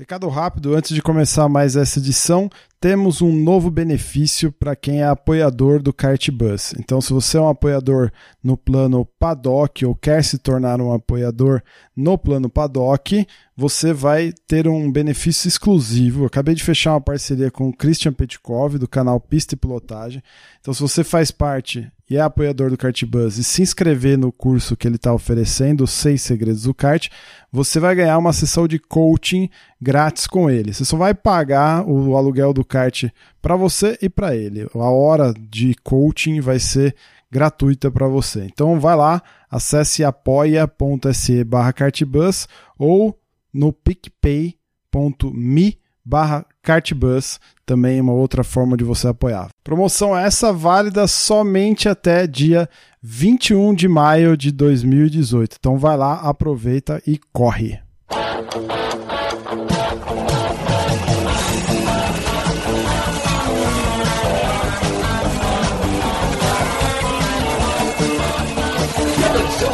Recado rápido antes de começar mais essa edição temos um novo benefício para quem é apoiador do Cartbus. Então, se você é um apoiador no plano Paddock ou quer se tornar um apoiador no plano Paddock, você vai ter um benefício exclusivo. Eu acabei de fechar uma parceria com o Christian Petkov, do canal Pista e Pilotagem. Então, se você faz parte e é apoiador do Cartbus e se inscrever no curso que ele está oferecendo, seis segredos do kart, você vai ganhar uma sessão de coaching grátis com ele. Você só vai pagar o aluguel do kart para você e para ele. A hora de coaching vai ser gratuita para você. Então vai lá, acesse apoia.se barra cartbus ou no picpay.me barra cartbus, também uma outra forma de você apoiar. Promoção essa válida somente até dia 21 de maio de 2018. Então vai lá, aproveita e corre.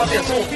Atenção,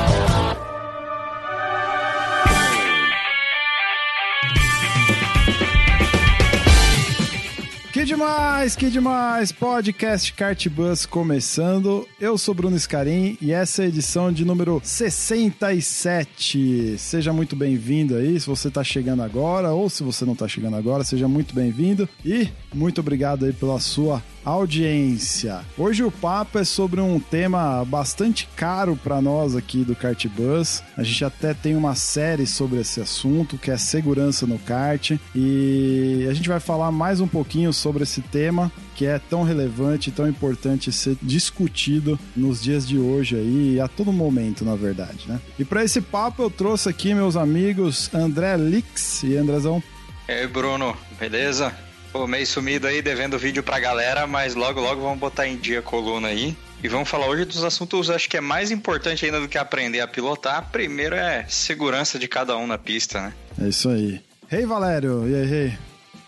Demais, que demais! Podcast Kart Bus começando. Eu sou Bruno Scarim e essa é a edição de número 67. Seja muito bem-vindo aí, se você está chegando agora ou se você não está chegando agora, seja muito bem-vindo e muito obrigado aí pela sua audiência. Hoje o papo é sobre um tema bastante caro para nós aqui do Kart Bus. A gente até tem uma série sobre esse assunto, que é segurança no kart, e a gente vai falar mais um pouquinho sobre esse tema que é tão relevante tão importante ser discutido nos dias de hoje aí, a todo momento, na verdade, né? E para esse papo eu trouxe aqui meus amigos André Lix e Andrezão. E aí, Bruno, beleza? Pô, meio sumido aí, devendo vídeo pra galera, mas logo, logo vamos botar em dia a coluna aí. E vamos falar hoje dos assuntos, acho que é mais importante ainda do que aprender a pilotar. Primeiro é segurança de cada um na pista, né? É isso aí. Hey, Valério, e aí, hey?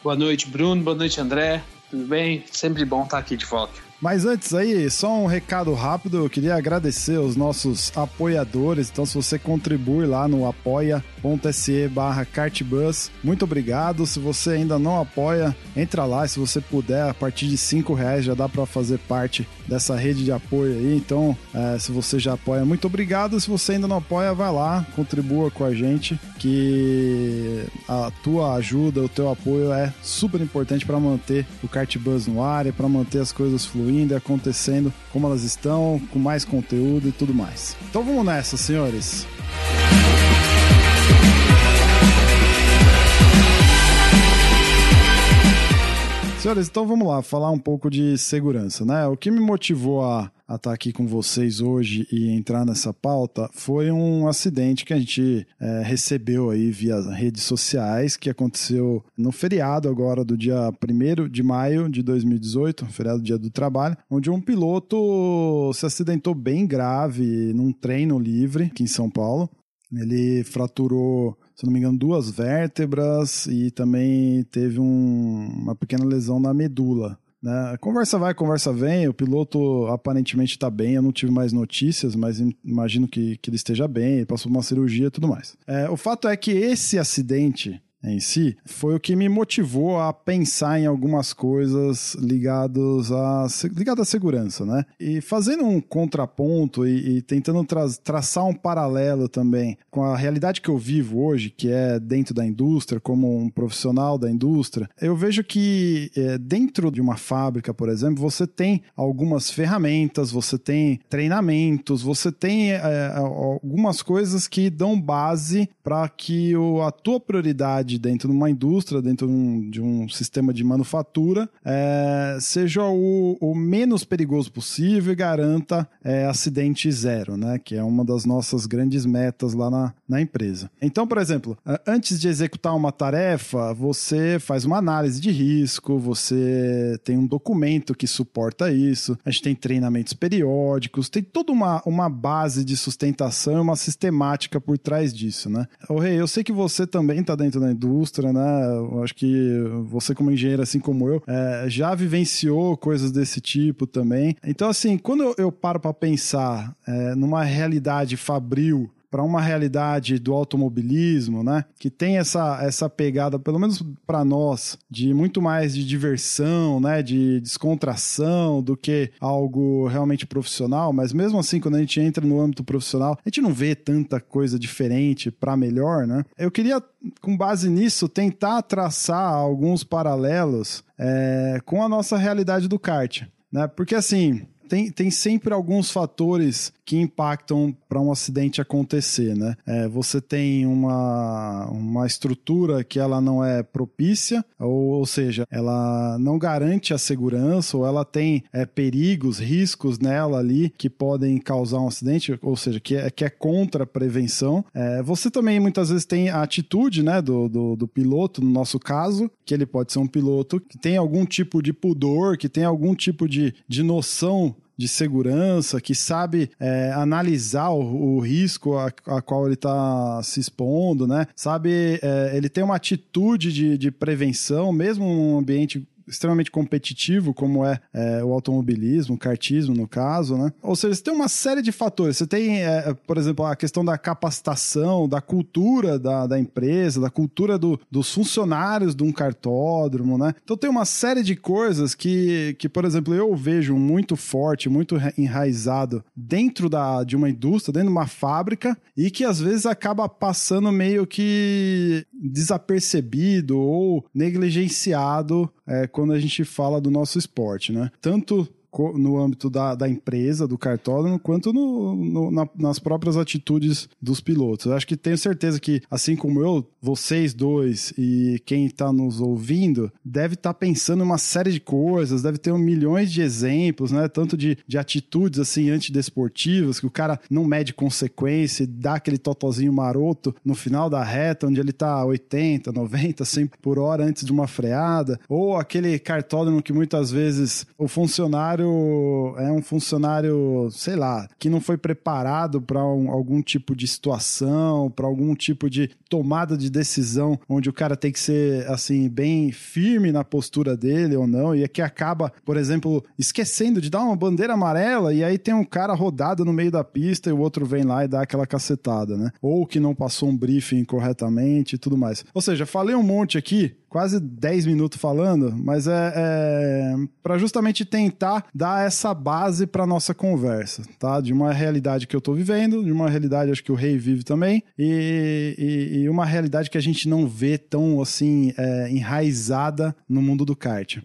Boa noite, Bruno. Boa noite, André. Tudo bem? Sempre bom estar aqui de volta. Mas antes aí, só um recado rápido, eu queria agradecer os nossos apoiadores. Então, se você contribui lá no apoia.se barra cartbus, muito obrigado. Se você ainda não apoia, entra lá. Se você puder, a partir de cinco reais já dá para fazer parte dessa rede de apoio aí. Então, é, se você já apoia, muito obrigado. Se você ainda não apoia, vai lá, contribua com a gente, que a tua ajuda, o teu apoio é super importante para manter o Cartbus no ar e para manter as coisas fluindo e acontecendo como elas estão, com mais conteúdo e tudo mais. Então vamos nessa, senhores. Senhores, então vamos lá, falar um pouco de segurança, né? O que me motivou a estar tá aqui com vocês hoje e entrar nessa pauta foi um acidente que a gente é, recebeu aí via redes sociais, que aconteceu no feriado agora do dia 1 de maio de 2018, feriado dia do trabalho, onde um piloto se acidentou bem grave num treino livre aqui em São Paulo. Ele fraturou se não me engano, duas vértebras e também teve um, uma pequena lesão na medula. Né? Conversa vai, conversa vem. O piloto aparentemente está bem. Eu não tive mais notícias, mas imagino que, que ele esteja bem. Ele passou uma cirurgia e tudo mais. É, o fato é que esse acidente em si, foi o que me motivou a pensar em algumas coisas ligados a, ligado à segurança, né? E fazendo um contraponto e, e tentando tra traçar um paralelo também com a realidade que eu vivo hoje, que é dentro da indústria, como um profissional da indústria, eu vejo que é, dentro de uma fábrica, por exemplo, você tem algumas ferramentas, você tem treinamentos, você tem é, algumas coisas que dão base para que o, a tua prioridade dentro de uma indústria, dentro de um, de um sistema de manufatura, é, seja o, o, menos perigoso possível e garanta é, acidente zero, né? Que é uma das nossas grandes metas lá na, na empresa. Então, por exemplo, antes de executar uma tarefa, você faz uma análise de risco, você tem um documento que suporta isso, a gente tem treinamentos periódicos, tem toda uma, uma base de sustentação, uma sistemática por trás disso, né? O Rei, eu sei que você também está dentro da indústria indústria, né? Acho que você, como engenheiro, assim como eu, é, já vivenciou coisas desse tipo também. Então, assim, quando eu, eu paro para pensar é, numa realidade fabril para uma realidade do automobilismo, né? Que tem essa, essa pegada, pelo menos para nós, de muito mais de diversão, né? De descontração do que algo realmente profissional. Mas mesmo assim, quando a gente entra no âmbito profissional, a gente não vê tanta coisa diferente para melhor, né? Eu queria, com base nisso, tentar traçar alguns paralelos é, com a nossa realidade do kart, né? Porque assim tem, tem sempre alguns fatores que impactam para um acidente acontecer, né? É, você tem uma, uma estrutura que ela não é propícia, ou, ou seja, ela não garante a segurança, ou ela tem é, perigos, riscos nela ali que podem causar um acidente, ou seja, que é, que é contra a prevenção. É, você também muitas vezes tem a atitude né, do, do, do piloto, no nosso caso, que ele pode ser um piloto que tem algum tipo de pudor, que tem algum tipo de, de noção de segurança, que sabe é, analisar o, o risco a, a, qual ele está se expondo, né? Sabe, é, ele tem uma atitude de, de prevenção, mesmo num ambiente extremamente competitivo, como é, é, o automobilismo, o kartismo no caso, né? Ou seja, você tem uma série de fatores. Você tem, é, por exemplo, a questão da capacitação, da cultura da, da empresa, da cultura do, dos funcionários de um cartódromo, né? Então tem uma série de coisas que, que, por exemplo, eu vejo muito forte, muito enraizado dentro da, de uma indústria, dentro de uma fábrica, e que às vezes acaba passando meio que desapercebido ou negligenciado é, quando a gente fala do nosso esporte, né? Tanto no âmbito da, da empresa, do cartódromo, quanto no, no, na, nas próprias atitudes dos pilotos. Eu acho que tenho certeza que, assim como eu, vocês dois e quem está nos ouvindo, deve estar tá pensando em uma série de coisas, deve ter um milhões de exemplos, né? Tanto de, de atitudes assim antidesportivas, que o cara não mede consequência, dá aquele totozinho maroto no final da reta, onde ele está 80, 90, 100 por hora antes de uma freada, ou aquele cartódromo que muitas vezes o funcionário funcionário é um funcionário, sei lá, que não foi preparado para um, algum tipo de situação, para algum tipo de tomada de decisão, onde o cara tem que ser assim bem firme na postura dele ou não, e é que acaba, por exemplo, esquecendo de dar uma bandeira amarela e aí tem um cara rodado no meio da pista e o outro vem lá e dá aquela cacetada, né? Ou que não passou um briefing corretamente e tudo mais. Ou seja, falei um monte aqui, quase 10 minutos falando, mas é, é para justamente tentar dar essa base para nossa conversa, tá? De uma realidade que eu tô vivendo, de uma realidade acho que o Rei vive também, e, e, e uma realidade que a gente não vê tão assim é, enraizada no mundo do kart.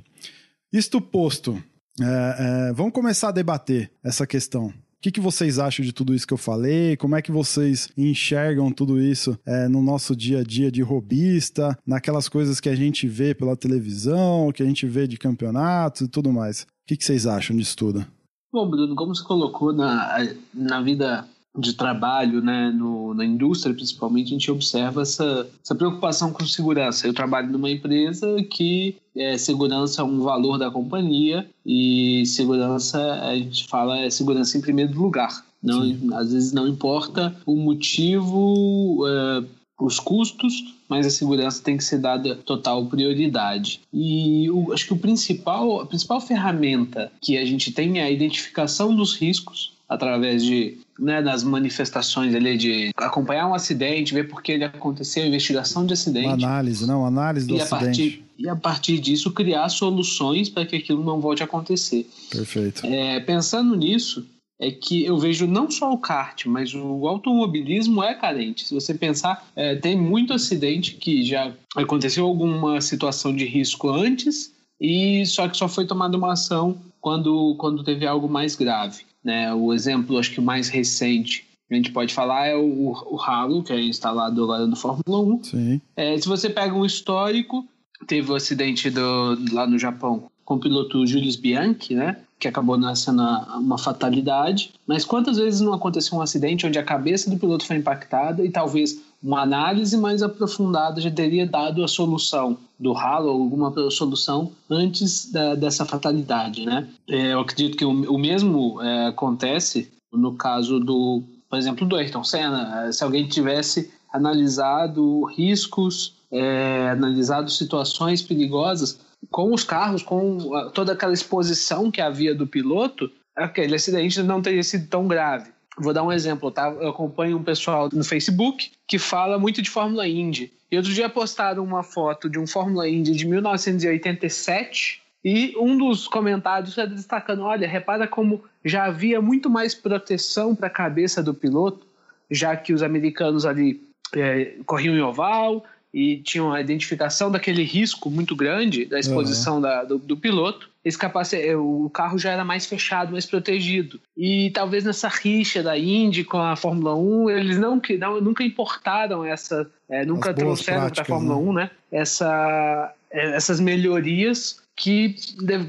Isto posto, é, é vamos começar a debater essa questão. O que, que vocês acham de tudo isso que eu falei? Como é que vocês enxergam tudo isso é, no nosso dia a dia de robista, naquelas coisas que a gente vê pela televisão, que a gente vê de campeonatos e tudo mais? O que, que vocês acham disso tudo? Bom, Bruno, como você colocou na, na vida de trabalho, né, no, na indústria principalmente, a gente observa essa, essa preocupação com segurança. Eu trabalho numa empresa que é, segurança é um valor da companhia e segurança, a gente fala, é segurança em primeiro lugar. Não, às vezes não importa o motivo, é, os custos, mas a segurança tem que ser dada total prioridade. E o, acho que o principal, a principal ferramenta que a gente tem é a identificação dos riscos através de né, das manifestações ali de acompanhar um acidente, ver por que ele aconteceu, investigação de acidente. Uma análise, não, análise do e acidente. A partir, e a partir disso criar soluções para que aquilo não volte a acontecer. Perfeito. É, pensando nisso, é que eu vejo não só o kart, mas o automobilismo é carente. Se você pensar, é, tem muito acidente que já aconteceu alguma situação de risco antes e só que só foi tomada uma ação quando, quando teve algo mais grave. Né? O exemplo, acho que mais recente a gente pode falar é o, o Halo, que é instalado agora no Fórmula 1. Sim. É, se você pega um histórico, teve o um acidente do, lá no Japão com o piloto Julius Bianchi, né? Que acabou nascendo uma fatalidade. Mas quantas vezes não aconteceu um acidente onde a cabeça do piloto foi impactada e talvez uma análise mais aprofundada já teria dado a solução do ralo, alguma solução antes da, dessa fatalidade, né? É, eu acredito que o, o mesmo é, acontece no caso do, por exemplo, do Ayrton Senna. Se alguém tivesse analisado riscos é, analisado situações perigosas com os carros, com toda aquela exposição que havia do piloto, aquele acidente não teria sido tão grave. Vou dar um exemplo, tá? Eu acompanho um pessoal no Facebook que fala muito de Fórmula Indy. E outro dia postaram uma foto de um Fórmula Indy de 1987 e um dos comentários era destacando: olha, repara como já havia muito mais proteção para a cabeça do piloto, já que os americanos ali é, corriam em oval e tinham a identificação daquele risco muito grande da exposição uhum. da, do, do, piloto. Esse capacete, é, o carro já era mais fechado, mais protegido. E talvez nessa rixa da Indy com a Fórmula 1, eles não, não nunca importaram essa, é, nunca trouxeram para a Fórmula né? 1, né? Essa, é, essas melhorias que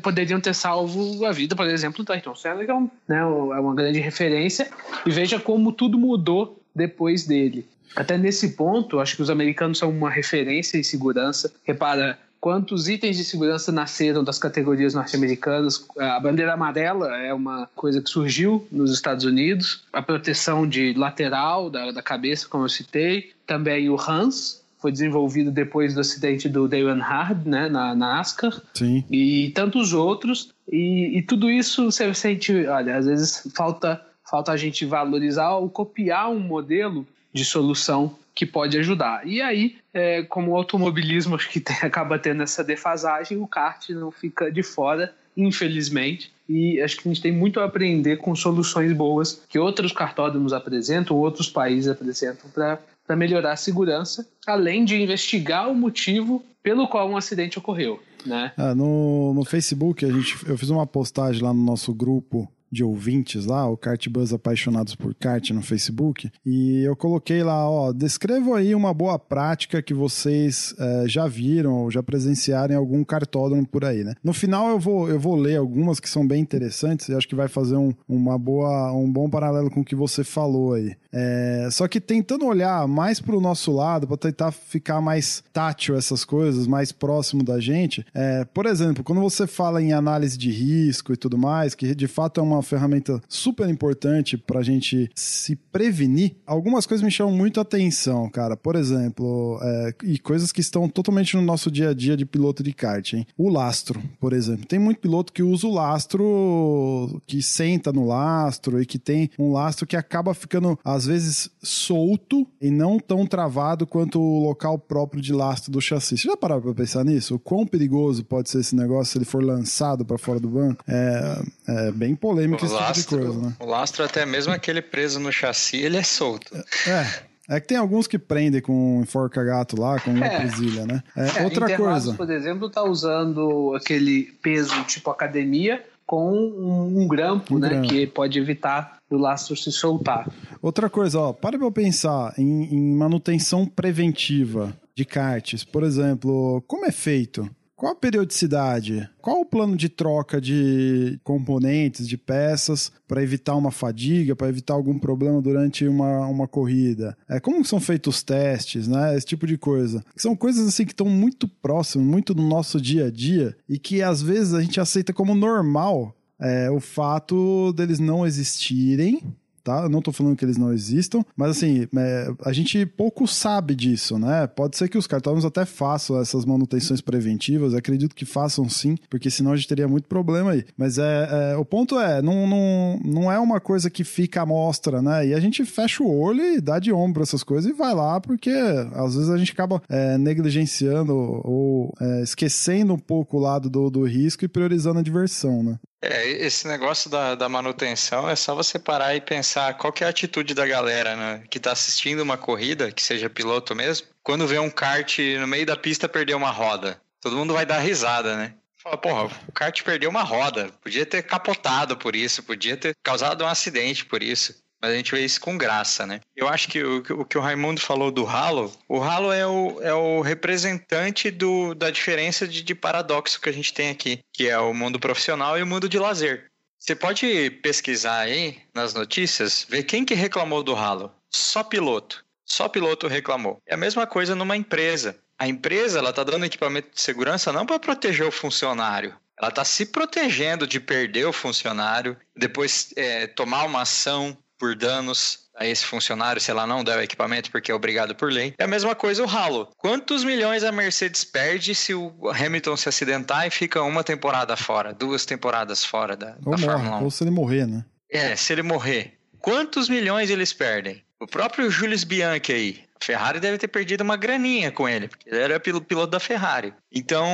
poderiam ter salvo a vida, por exemplo, do Ayrton Senna, que é, um, né, é uma grande referência, e veja como tudo mudou depois dele. Até nesse ponto, acho que os americanos são uma referência em segurança. Repara, quantos itens de segurança nasceram das categorias norte-americanas. A bandeira amarela é uma coisa que surgiu nos Estados Unidos, a proteção de lateral da, da cabeça, como eu citei, também o Hans, foi desenvolvido depois do acidente do Dale Earnhardt, né, na, na NASCAR. Sim. E tantos outros. E, e tudo isso você sente, olha, às vezes falta, falta a gente valorizar ou copiar um modelo de solução que pode ajudar. E aí, é, como o automobilismo acho que tem, acaba tendo essa defasagem, o kart não fica de fora, infelizmente. E acho que a gente tem muito a aprender com soluções boas que outros cartódromos apresentam, outros países apresentam para melhorar a segurança, além de investigar o motivo pelo qual um acidente ocorreu. Né? É, no, no Facebook, a gente, eu fiz uma postagem lá no nosso grupo de ouvintes lá, o Kart Buzz Apaixonados por Kart no Facebook, e eu coloquei lá, ó, descrevam aí uma boa prática que vocês é, já viram ou já presenciaram em algum cartódromo por aí, né? No final eu vou, eu vou ler algumas que são bem interessantes e acho que vai fazer um, uma boa, um bom paralelo com o que você falou aí. É, só que tentando olhar mais para o nosso lado, para tentar ficar mais tátil essas coisas, mais próximo da gente. É, por exemplo, quando você fala em análise de risco e tudo mais, que de fato é uma ferramenta super importante para a gente se prevenir, algumas coisas me chamam muito atenção, cara. Por exemplo, é, e coisas que estão totalmente no nosso dia a dia de piloto de kart, hein? O lastro, por exemplo. Tem muito piloto que usa o lastro, que senta no lastro e que tem um lastro que acaba ficando às vezes solto e não tão travado quanto o local próprio de lastro do chassi. Você já parou para pensar nisso? O quão perigoso pode ser esse negócio se ele for lançado para fora do banco? É, é bem polêmico o esse lastro, tipo de coisa, né? O lastro, até mesmo aquele preso no chassi, ele é solto. É. É que tem alguns que prendem com enforca-gato lá, com uma é. presilha, né? É, é outra coisa. por exemplo, tá usando aquele peso tipo academia com um, um grampo, um né? Grampo. Que pode evitar do lastro se soltar. Outra coisa, ó, para eu pensar em, em manutenção preventiva de karts. Por exemplo, como é feito? Qual a periodicidade? Qual o plano de troca de componentes, de peças, para evitar uma fadiga, para evitar algum problema durante uma, uma corrida? É, como são feitos os testes, né? Esse tipo de coisa. São coisas assim que estão muito próximas, muito no nosso dia a dia e que às vezes a gente aceita como normal é, o fato deles não existirem tá? Eu não tô falando que eles não existam, mas assim, é, a gente pouco sabe disso, né? Pode ser que os cartódromos até façam essas manutenções preventivas, acredito que façam sim, porque senão a gente teria muito problema aí. Mas é, é o ponto é, não, não, não é uma coisa que fica à mostra, né? E a gente fecha o olho e dá de ombro essas coisas e vai lá, porque às vezes a gente acaba é, negligenciando ou é, esquecendo um pouco o lado do, do risco e priorizando a diversão, né? É, esse negócio da, da manutenção é só você parar e pensar qual é a atitude da galera né, que está assistindo uma corrida, que seja piloto mesmo, quando vê um kart no meio da pista perder uma roda. Todo mundo vai dar risada, né? Fala, porra, o kart perdeu uma roda, podia ter capotado por isso, podia ter causado um acidente por isso. Mas a gente vê isso com graça, né? Eu acho que o, o que o Raimundo falou do Halo, o Halo é o, é o representante do, da diferença de, de paradoxo que a gente tem aqui, que é o mundo profissional e o mundo de lazer. Você pode pesquisar aí nas notícias, ver quem que reclamou do Halo. Só piloto. Só piloto reclamou. É a mesma coisa numa empresa. A empresa ela está dando equipamento de segurança não para proteger o funcionário, ela está se protegendo de perder o funcionário, depois é, tomar uma ação por danos a esse funcionário, sei lá, não der o equipamento porque é obrigado por lei. É a mesma coisa o ralo. Quantos milhões a Mercedes perde se o Hamilton se acidentar e fica uma temporada fora, duas temporadas fora da, ou da morre, Fórmula 1? Ou se ele morrer, né? É, se ele morrer. Quantos milhões eles perdem? O próprio Julius Bianchi aí. A Ferrari deve ter perdido uma graninha com ele, porque ele era piloto da Ferrari. Então,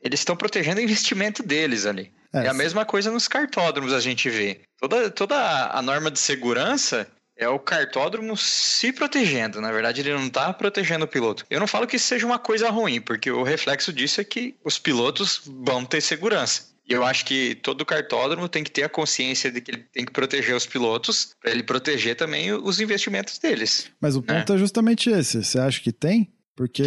eles estão protegendo o investimento deles ali. É, é a mesma coisa nos cartódromos a gente vê. Toda, toda a norma de segurança é o cartódromo se protegendo. Na verdade, ele não está protegendo o piloto. Eu não falo que isso seja uma coisa ruim, porque o reflexo disso é que os pilotos vão ter segurança. E eu acho que todo cartódromo tem que ter a consciência de que ele tem que proteger os pilotos, para ele proteger também os investimentos deles. Mas o ponto né? é justamente esse. Você acha que tem? Porque,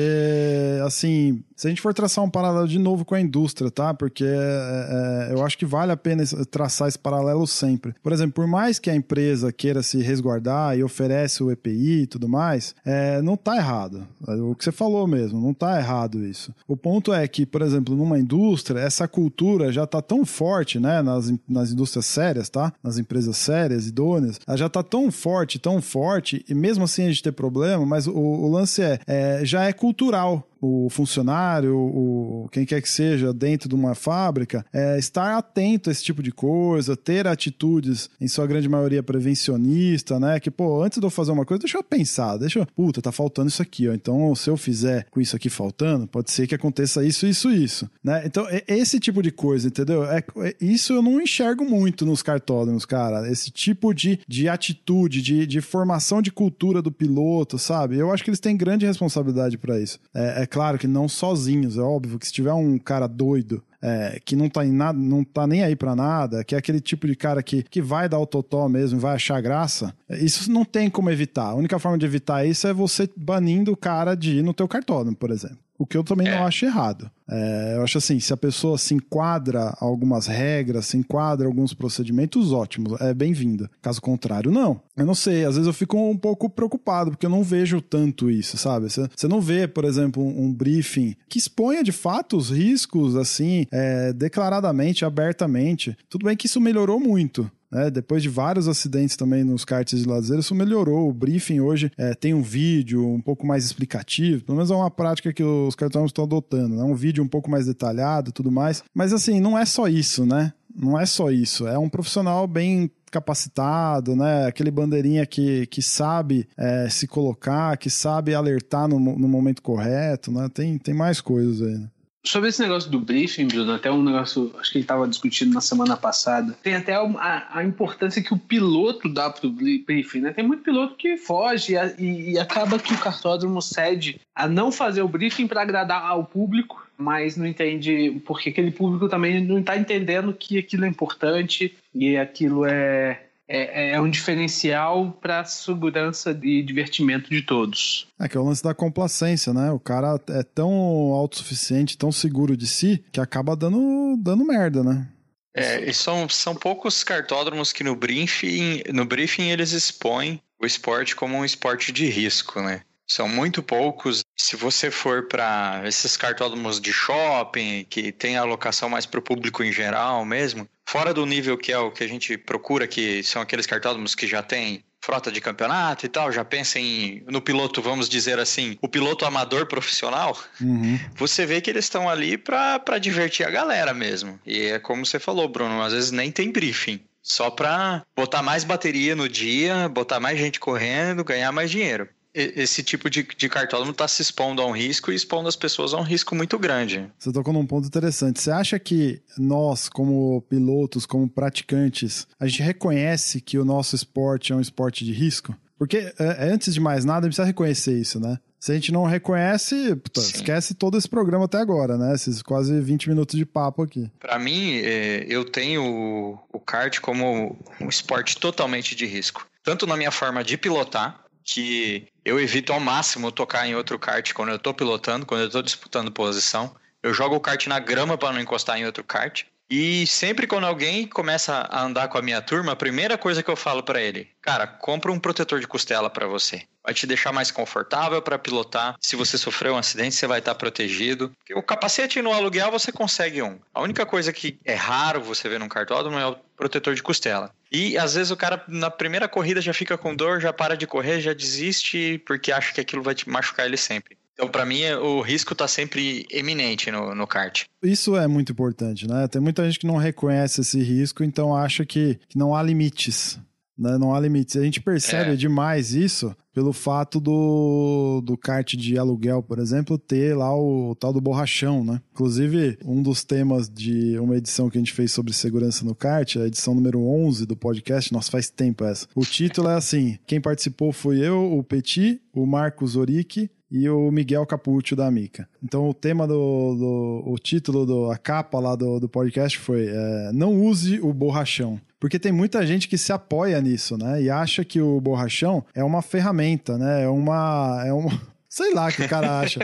assim, se a gente for traçar um paralelo de novo com a indústria, tá? Porque é, é, eu acho que vale a pena traçar esse paralelo sempre. Por exemplo, por mais que a empresa queira se resguardar e oferece o EPI e tudo mais, é, não tá errado. O que você falou mesmo, não tá errado isso. O ponto é que, por exemplo, numa indústria, essa cultura já tá tão forte, né? Nas, nas indústrias sérias, tá? Nas empresas sérias, idôneas, ela já tá tão forte, tão forte, e mesmo assim a gente ter problema, mas o, o lance é, é já é cultural o funcionário, o, quem quer que seja dentro de uma fábrica, é estar atento a esse tipo de coisa, ter atitudes, em sua grande maioria, prevencionista, né? Que, pô, antes de eu fazer uma coisa, deixa eu pensar, deixa eu, puta, tá faltando isso aqui, ó. Então, se eu fizer com isso aqui faltando, pode ser que aconteça isso, isso, isso, né? Então, esse tipo de coisa, entendeu? É, é, isso eu não enxergo muito nos cartódromos, cara. Esse tipo de, de atitude, de, de formação de cultura do piloto, sabe? Eu acho que eles têm grande responsabilidade para isso. É, é claro que não sozinhos, é óbvio que se tiver um cara doido é, que não tá, em nada, não tá nem aí para nada, que é aquele tipo de cara que, que vai dar o totó mesmo, vai achar graça, isso não tem como evitar. A única forma de evitar isso é você banindo o cara de ir no teu cartódromo, por exemplo. O que eu também é. não acho errado. É, eu acho assim, se a pessoa se enquadra algumas regras, se enquadra alguns procedimentos, ótimo, é bem-vinda. Caso contrário, não. Eu não sei, às vezes eu fico um pouco preocupado, porque eu não vejo tanto isso, sabe? Você não vê, por exemplo, um, um briefing que exponha de fato os riscos, assim, é, declaradamente, abertamente. Tudo bem que isso melhorou muito. Né? Depois de vários acidentes também nos karts de lazer, isso melhorou. O briefing hoje é, tem um vídeo um pouco mais explicativo, pelo menos é uma prática que os cartões estão adotando, né? um vídeo um pouco mais detalhado tudo mais. Mas assim, não é só isso, né? Não é só isso. É um profissional bem capacitado, né? Aquele bandeirinha que, que sabe é, se colocar, que sabe alertar no, no momento correto, né? Tem, tem mais coisas aí. Né? Sobre esse negócio do briefing, Bruno, até um negócio, acho que ele estava discutindo na semana passada, tem até a, a, importância que o piloto dá para o briefing, né? Tem muito piloto que foge e, e, acaba que o cartódromo cede a não fazer o briefing para agradar ao público, mas não entende, porque aquele público também não está entendendo que aquilo é importante e aquilo é, é, é, um diferencial para a segurança e divertimento de todos. É que é o lance da complacência, né? O cara é tão autossuficiente, tão seguro de si, que acaba dando, dando merda, né? É, e são, são poucos cartódromos que no briefing, no briefing eles expõem o esporte como um esporte de risco, né? São muito poucos. Se você for para esses cartódromos de shopping, que tem alocação mais para o público em geral mesmo, fora do nível que é o que a gente procura, que são aqueles cartódromos que já tem frota de campeonato e tal, já pensem no piloto, vamos dizer assim, o piloto amador profissional, uhum. você vê que eles estão ali para divertir a galera mesmo. E é como você falou, Bruno, às vezes nem tem briefing. Só para botar mais bateria no dia, botar mais gente correndo, ganhar mais dinheiro esse tipo de, de cartódromo está se expondo a um risco e expondo as pessoas a um risco muito grande. Você tocou num ponto interessante. Você acha que nós, como pilotos, como praticantes, a gente reconhece que o nosso esporte é um esporte de risco? Porque, é, é, antes de mais nada, a gente precisa reconhecer isso, né? Se a gente não reconhece, puta, esquece todo esse programa até agora, né? Esses quase 20 minutos de papo aqui. Para mim, é, eu tenho o kart como um esporte totalmente de risco. Tanto na minha forma de pilotar, que eu evito ao máximo tocar em outro kart quando eu estou pilotando, quando eu estou disputando posição. Eu jogo o kart na grama para não encostar em outro kart. E sempre quando alguém começa a andar com a minha turma, a primeira coisa que eu falo para ele, cara, compra um protetor de costela para você. Vai te deixar mais confortável para pilotar. Se você sofrer um acidente, você vai estar protegido. O capacete no aluguel você consegue um. A única coisa que é raro você ver num cartódromo é o protetor de costela. E às vezes o cara na primeira corrida já fica com dor, já para de correr, já desiste porque acha que aquilo vai machucar ele sempre. Então, para mim, o risco está sempre eminente no, no kart. Isso é muito importante, né? Tem muita gente que não reconhece esse risco, então acha que, que não há limites. Né? Não há limites. A gente percebe é. demais isso pelo fato do, do kart de aluguel, por exemplo, ter lá o, o, tal do borrachão, né? Inclusive, um dos temas de uma edição que a gente fez sobre segurança no kart, a edição número 11 do podcast, nossa, faz tempo essa. O título é assim, quem participou foi eu, o Petit, o Marcos Oric, e o Miguel Capuccio da Mica. Então o tema do, do o título do a capa lá do, do podcast foi é, não use o borrachão. Porque tem muita gente que se apoia nisso, né? E acha que o borrachão é uma ferramenta, né? É uma. É uma... Sei lá o que o cara acha.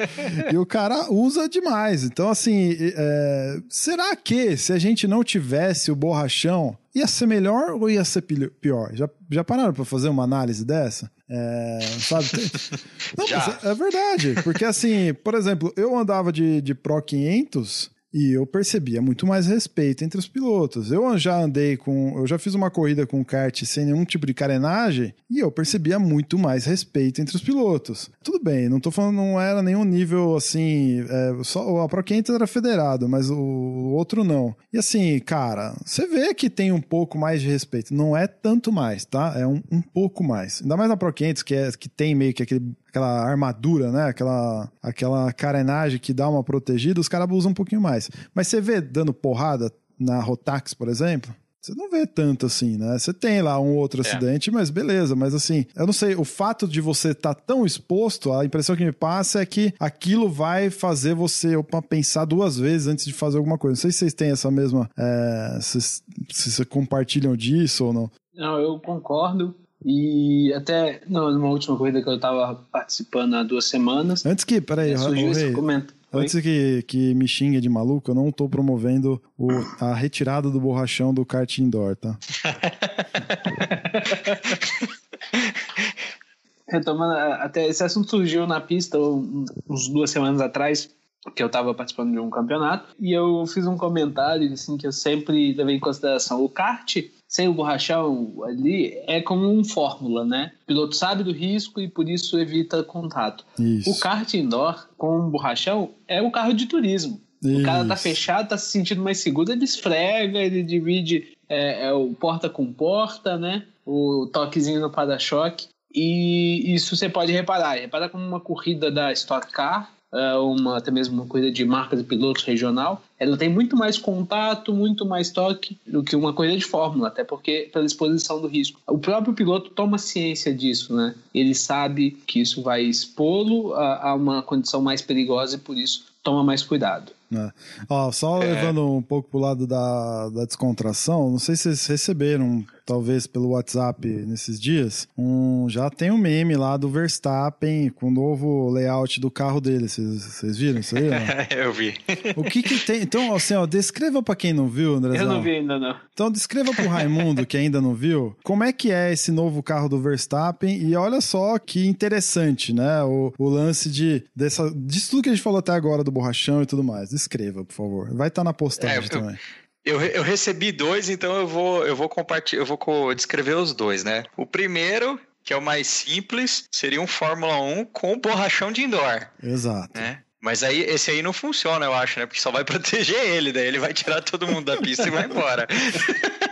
e o cara usa demais. Então, assim, é... será que se a gente não tivesse o borrachão, ia ser melhor ou ia ser pior? Já, já pararam para fazer uma análise dessa? É, sabe? Não, é verdade. Porque, assim, por exemplo, eu andava de, de Pro 500 e eu percebia muito mais respeito entre os pilotos. Eu já andei com. Eu já fiz uma corrida com kart sem nenhum tipo de carenagem e eu percebia muito mais respeito entre os pilotos. Tudo bem, não tô falando, não era nenhum nível assim. É, só, a Pro 500 era federado, mas o, o outro não. E assim, cara, você vê que tem um pouco mais de respeito. Não é tanto mais, tá? É um, um pouco mais. Ainda mais na Pro 500, que, é, que tem meio que aquele aquela armadura, né? Aquela, aquela carenagem que dá uma protegida, os caras usam um pouquinho mais. Mas você vê dando porrada na Rotax, por exemplo? Você não vê tanto assim, né? Você tem lá um outro é. acidente, mas beleza. Mas assim, eu não sei, o fato de você estar tá tão exposto, a impressão que me passa é que aquilo vai fazer você opa, pensar duas vezes antes de fazer alguma coisa. Não sei se vocês têm essa mesma. É, se, se vocês compartilham disso ou não. Não, eu concordo. E até numa última corrida que eu estava participando há duas semanas. Antes que, peraí, é, surgiu esse Antes que, que me xingue de maluco, eu não estou promovendo o, a retirada do borrachão do kart indoor, tá? Retomando, até esse assunto surgiu na pista uns duas semanas atrás, que eu estava participando de um campeonato, e eu fiz um comentário assim que eu sempre levei em consideração. O kart sem o borrachão ali é como um fórmula, né? O piloto sabe do risco e por isso evita contato. Isso. O kart indoor com um borrachão é o carro de turismo. Isso. O cara tá fechado, tá se sentindo mais seguro, ele esfrega, ele divide é, é o porta com porta, né? O toquezinho no para-choque. E isso você pode reparar. Repara como uma corrida da Stock Car uma, até mesmo uma coisa de marca de pilotos regional, ela tem muito mais contato, muito mais toque do que uma corrida de fórmula, até porque pela exposição do risco. O próprio piloto toma ciência disso, né? Ele sabe que isso vai expô-lo a, a uma condição mais perigosa e por isso toma mais cuidado. É. Ó, só é. levando um pouco pro lado da, da descontração, não sei se vocês receberam, talvez pelo WhatsApp nesses dias, um, já tem um meme lá do Verstappen com o novo layout do carro dele. Vocês viram isso aí? Eu vi. O que que tem? Então, assim, ó, descreva para quem não viu, André. Eu não vi ainda, não. Então, descreva pro Raimundo, que ainda não viu, como é que é esse novo carro do Verstappen e olha só que interessante, né? O, o lance de, dessa, disso tudo que a gente falou até agora do borrachão e tudo mais Escreva, por favor. Vai estar tá na postagem é, também. Eu, eu, recebi dois, então eu vou, eu vou compartilhar, eu vou descrever os dois, né? O primeiro, que é o mais simples, seria um Fórmula 1 com borrachão de indoor. Exato. Né? Mas aí esse aí não funciona, eu acho, né? Porque só vai proteger ele, daí ele vai tirar todo mundo da pista e vai embora.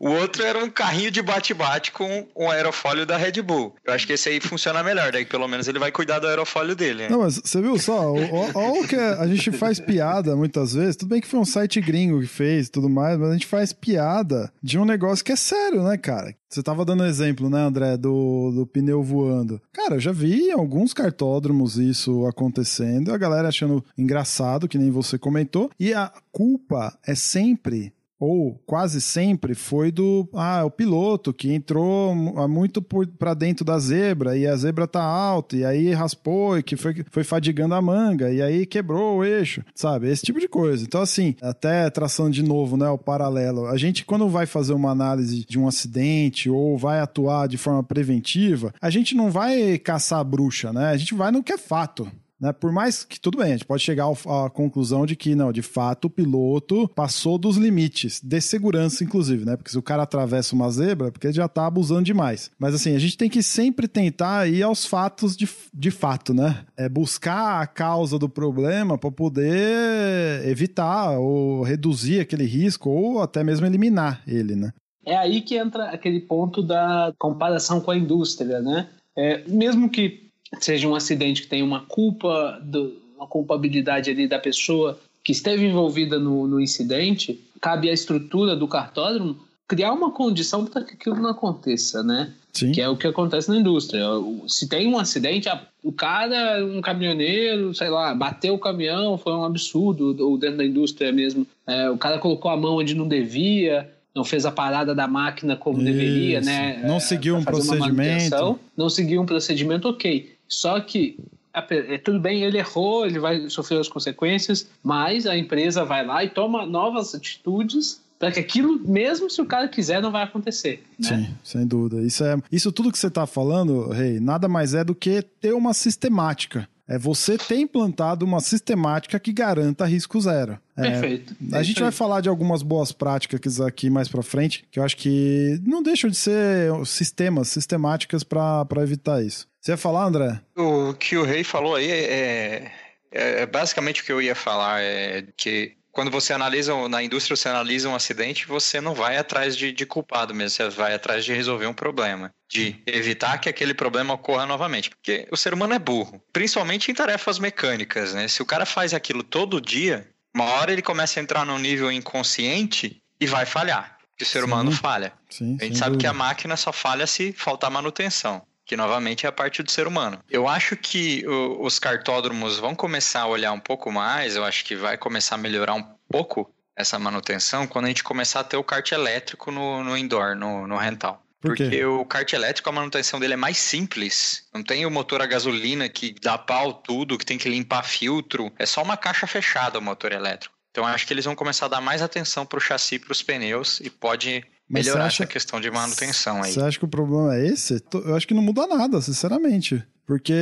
O outro era um carrinho de bate-bate com um aerofólio da Red Bull. Eu acho que esse aí funciona melhor, daí pelo menos ele vai cuidar do aerofólio dele. Né? Não, mas você viu só? Olha o que a gente faz piada muitas vezes. Tudo bem que foi um site gringo que fez tudo mais, mas a gente faz piada de um negócio que é sério, né, cara? Você tava dando exemplo, né, André, do, do pneu voando. Cara, eu já vi em alguns cartódromos isso acontecendo, a galera achando engraçado, que nem você comentou, e a culpa é sempre ou quase sempre foi do ah, o piloto que entrou muito para dentro da zebra e a zebra tá alta e aí raspou e que foi, foi fadigando a manga e aí quebrou o eixo, sabe? Esse tipo de coisa. Então assim, até traçando de novo, né, o paralelo. A gente quando vai fazer uma análise de um acidente ou vai atuar de forma preventiva, a gente não vai caçar a bruxa, né? A gente vai no que é fato. Né? Por mais que tudo bem, a gente pode chegar à conclusão de que, não, de fato, o piloto passou dos limites de segurança, inclusive, né? Porque se o cara atravessa uma zebra, é porque ele já tá abusando demais. Mas assim, a gente tem que sempre tentar ir aos fatos de, de fato, né? É buscar a causa do problema para poder evitar ou reduzir aquele risco ou até mesmo eliminar ele, né? É aí que entra aquele ponto da comparação com a indústria, né? É, mesmo que seja um acidente que tenha uma culpa, do, uma culpabilidade ali da pessoa que esteve envolvida no, no incidente, cabe à estrutura do cartódromo criar uma condição para que aquilo não aconteça, né? Sim. Que é o que acontece na indústria. Se tem um acidente, o cara, um caminhoneiro, sei lá, bateu o caminhão, foi um absurdo, ou dentro da indústria mesmo. É, o cara colocou a mão onde não devia, não fez a parada da máquina como Isso. deveria, né? Não é, seguiu um procedimento. Não seguiu um procedimento, ok. Só que é, tudo bem, ele errou, ele vai sofrer as consequências, mas a empresa vai lá e toma novas atitudes para que aquilo, mesmo se o cara quiser, não vai acontecer. Né? Sim, sem dúvida. Isso, é, isso tudo que você está falando, Rei, nada mais é do que ter uma sistemática. É você ter implantado uma sistemática que garanta risco zero. É, perfeito. A gente vai falar de algumas boas práticas aqui mais para frente, que eu acho que não deixam de ser sistemas, sistemáticas para evitar isso. Você ia falar, André? O que o Rei falou aí é, é, é basicamente o que eu ia falar, é que quando você analisa, na indústria você analisa um acidente, você não vai atrás de, de, culpado mesmo, você vai atrás de resolver um problema, de evitar que aquele problema ocorra novamente. Porque o ser humano é burro, principalmente em tarefas mecânicas, né? Se o cara faz aquilo todo dia, uma hora ele começa a entrar num nível inconsciente e vai falhar. Que o ser Sim. humano falha. Sim, a gente sabe dúvida. que a máquina só falha se faltar manutenção que novamente é a parte do ser humano. Eu acho que o, os cartódromos vão começar a olhar um pouco mais, eu acho que vai começar a melhorar um pouco essa manutenção quando a gente começar a ter o kart elétrico no, no indoor, no, no rental. Por Porque o kart elétrico, a manutenção dele é mais simples. Não tem o motor a gasolina que dá pau tudo, que tem que limpar filtro. É só uma caixa fechada o motor elétrico. Então acho que eles vão começar a dar mais atenção para o chassi e para os pneus e pode mas melhorar acha, essa questão de manutenção aí. Você acha que o problema é esse? Eu acho que não muda nada, sinceramente. Porque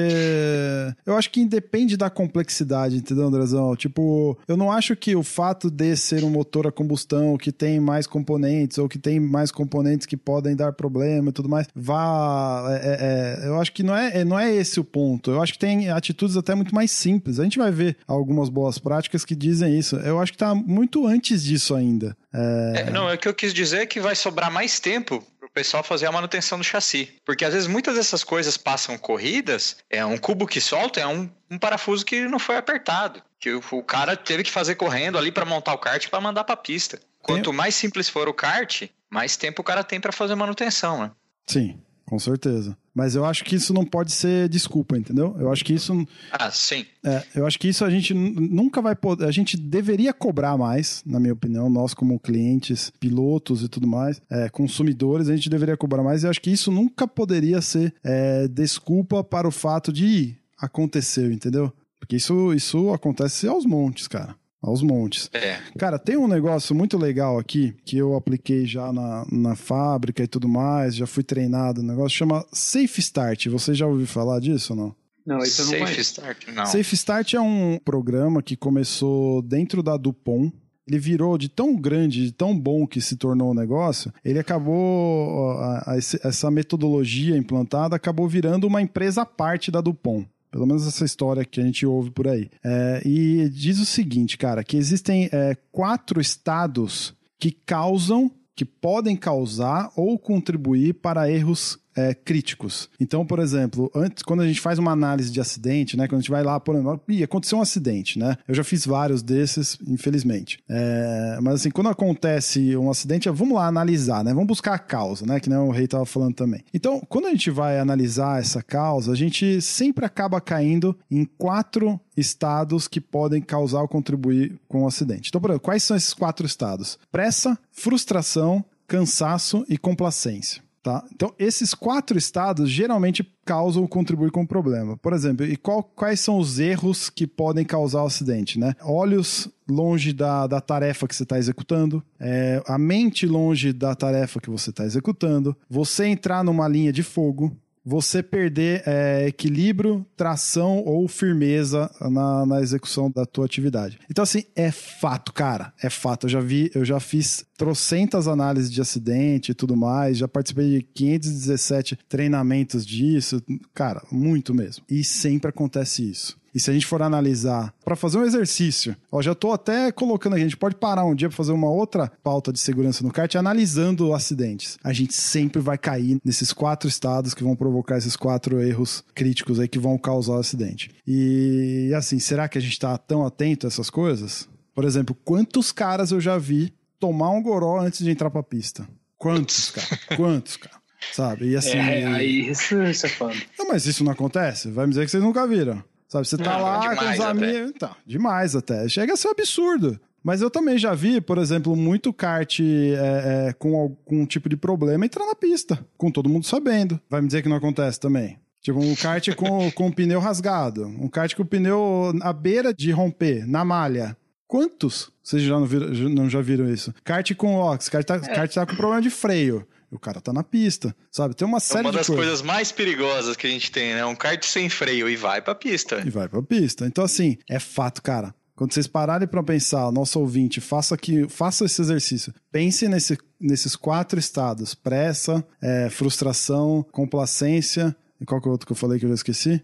eu acho que independe da complexidade, entendeu, Andrezão? Tipo, eu não acho que o fato de ser um motor a combustão que tem mais componentes ou que tem mais componentes que podem dar problema e tudo mais, vá. É, é, é eu acho que não é, é, não é esse o ponto. Eu acho que tem atitudes até muito mais simples. A gente vai ver algumas boas práticas que dizem isso. Eu acho que tá muito antes disso ainda. É... É, não, é o que eu quis dizer é que vai sobrar mais tempo pessoal fazer a manutenção do chassi. Porque às vezes muitas dessas coisas passam corridas, é um cubo que solta, é um, um parafuso que não foi apertado. Que o, o cara teve que fazer correndo ali para montar o kart para mandar para pista. Quanto mais simples for o kart, mais tempo o cara tem para fazer manutenção, né? Sim. Com certeza. Mas eu acho que isso não pode ser desculpa, entendeu? Eu acho que isso. Ah, sim. É, eu acho que isso a gente nunca vai poder. A gente deveria cobrar mais, na minha opinião, nós como clientes, pilotos e tudo mais, é, consumidores, a gente deveria cobrar mais. E eu acho que isso nunca poderia ser é, desculpa para o fato de aconteceu, entendeu? Porque isso, isso acontece aos montes, cara aos montes. É. Cara, tem um negócio muito legal aqui que eu apliquei já na, na fábrica e tudo mais, já fui treinado. Um negócio chama Safe Start. Você já ouviu falar disso ou não? Não, isso Safe não Safe Start, não. Safe Start é um programa que começou dentro da Dupont. Ele virou de tão grande, de tão bom que se tornou o um negócio, ele acabou, a, a, essa metodologia implantada acabou virando uma empresa à parte da Dupont. Pelo menos essa história que a gente ouve por aí. É, e diz o seguinte, cara, que existem é, quatro estados que causam, que podem causar ou contribuir para erros é, críticos. Então, por exemplo, antes, quando a gente faz uma análise de acidente, né? Quando a gente vai lá, por exemplo, ih, aconteceu um acidente, né? Eu já fiz vários desses, infelizmente. É, mas assim, quando acontece um acidente, vamos lá analisar, né? Vamos buscar a causa, né? Que nem o rei estava falando também. Então, quando a gente vai analisar essa causa, a gente sempre acaba caindo em quatro estados que podem causar ou contribuir com o acidente. Então, por exemplo, quais são esses quatro estados? Pressa, frustração, cansaço e complacência. Tá? Então, esses quatro estados geralmente causam ou contribuem com o problema. Por exemplo, e qual, quais são os erros que podem causar o acidente? Né? Olhos longe da, da tarefa que você está executando, é, a mente longe da tarefa que você está executando, você entrar numa linha de fogo, você perder é, equilíbrio, tração ou firmeza na, na execução da tua atividade. Então, assim, é fato, cara. É fato. Eu já vi, eu já fiz trocentas análises de acidente e tudo mais, já participei de 517 treinamentos disso. Cara, muito mesmo. E sempre acontece isso. E se a gente for analisar para fazer um exercício, ó, já estou até colocando aqui, a gente pode parar um dia para fazer uma outra pauta de segurança no kart analisando acidentes. A gente sempre vai cair nesses quatro estados que vão provocar esses quatro erros críticos aí que vão causar o acidente. E assim, será que a gente está tão atento a essas coisas? Por exemplo, quantos caras eu já vi tomar um goró antes de entrar para a pista? Quantos, cara? Quantos, cara? Sabe? E assim. É, aí isso, isso é foda. Não, mas isso não acontece? Vai me dizer que vocês nunca viram. Sabe, você tá Não, lá com os amigos. Então, demais até. Chega a ser um absurdo. Mas eu também já vi, por exemplo, muito kart é, é, com algum tipo de problema entrar na pista, com todo mundo sabendo. Vai me dizer que não acontece também. Tipo, um kart com, com o pneu rasgado, um kart com o pneu à beira de romper, na malha. Quantos vocês já não, viram, não já viram isso? Kart com ox, kart tá, kart tá com problema de freio. O cara tá na pista, sabe? Tem uma É série uma de das coisas. coisas mais perigosas que a gente tem, né? Um kart sem freio e vai pra pista. e vai pra pista. Então, assim, é fato, cara. Quando vocês pararem pra pensar, nosso ouvinte, faça aqui, faça esse exercício. Pense nesse, nesses quatro estados: pressa, é, frustração, complacência. E qual que é o outro que eu falei que eu já esqueci?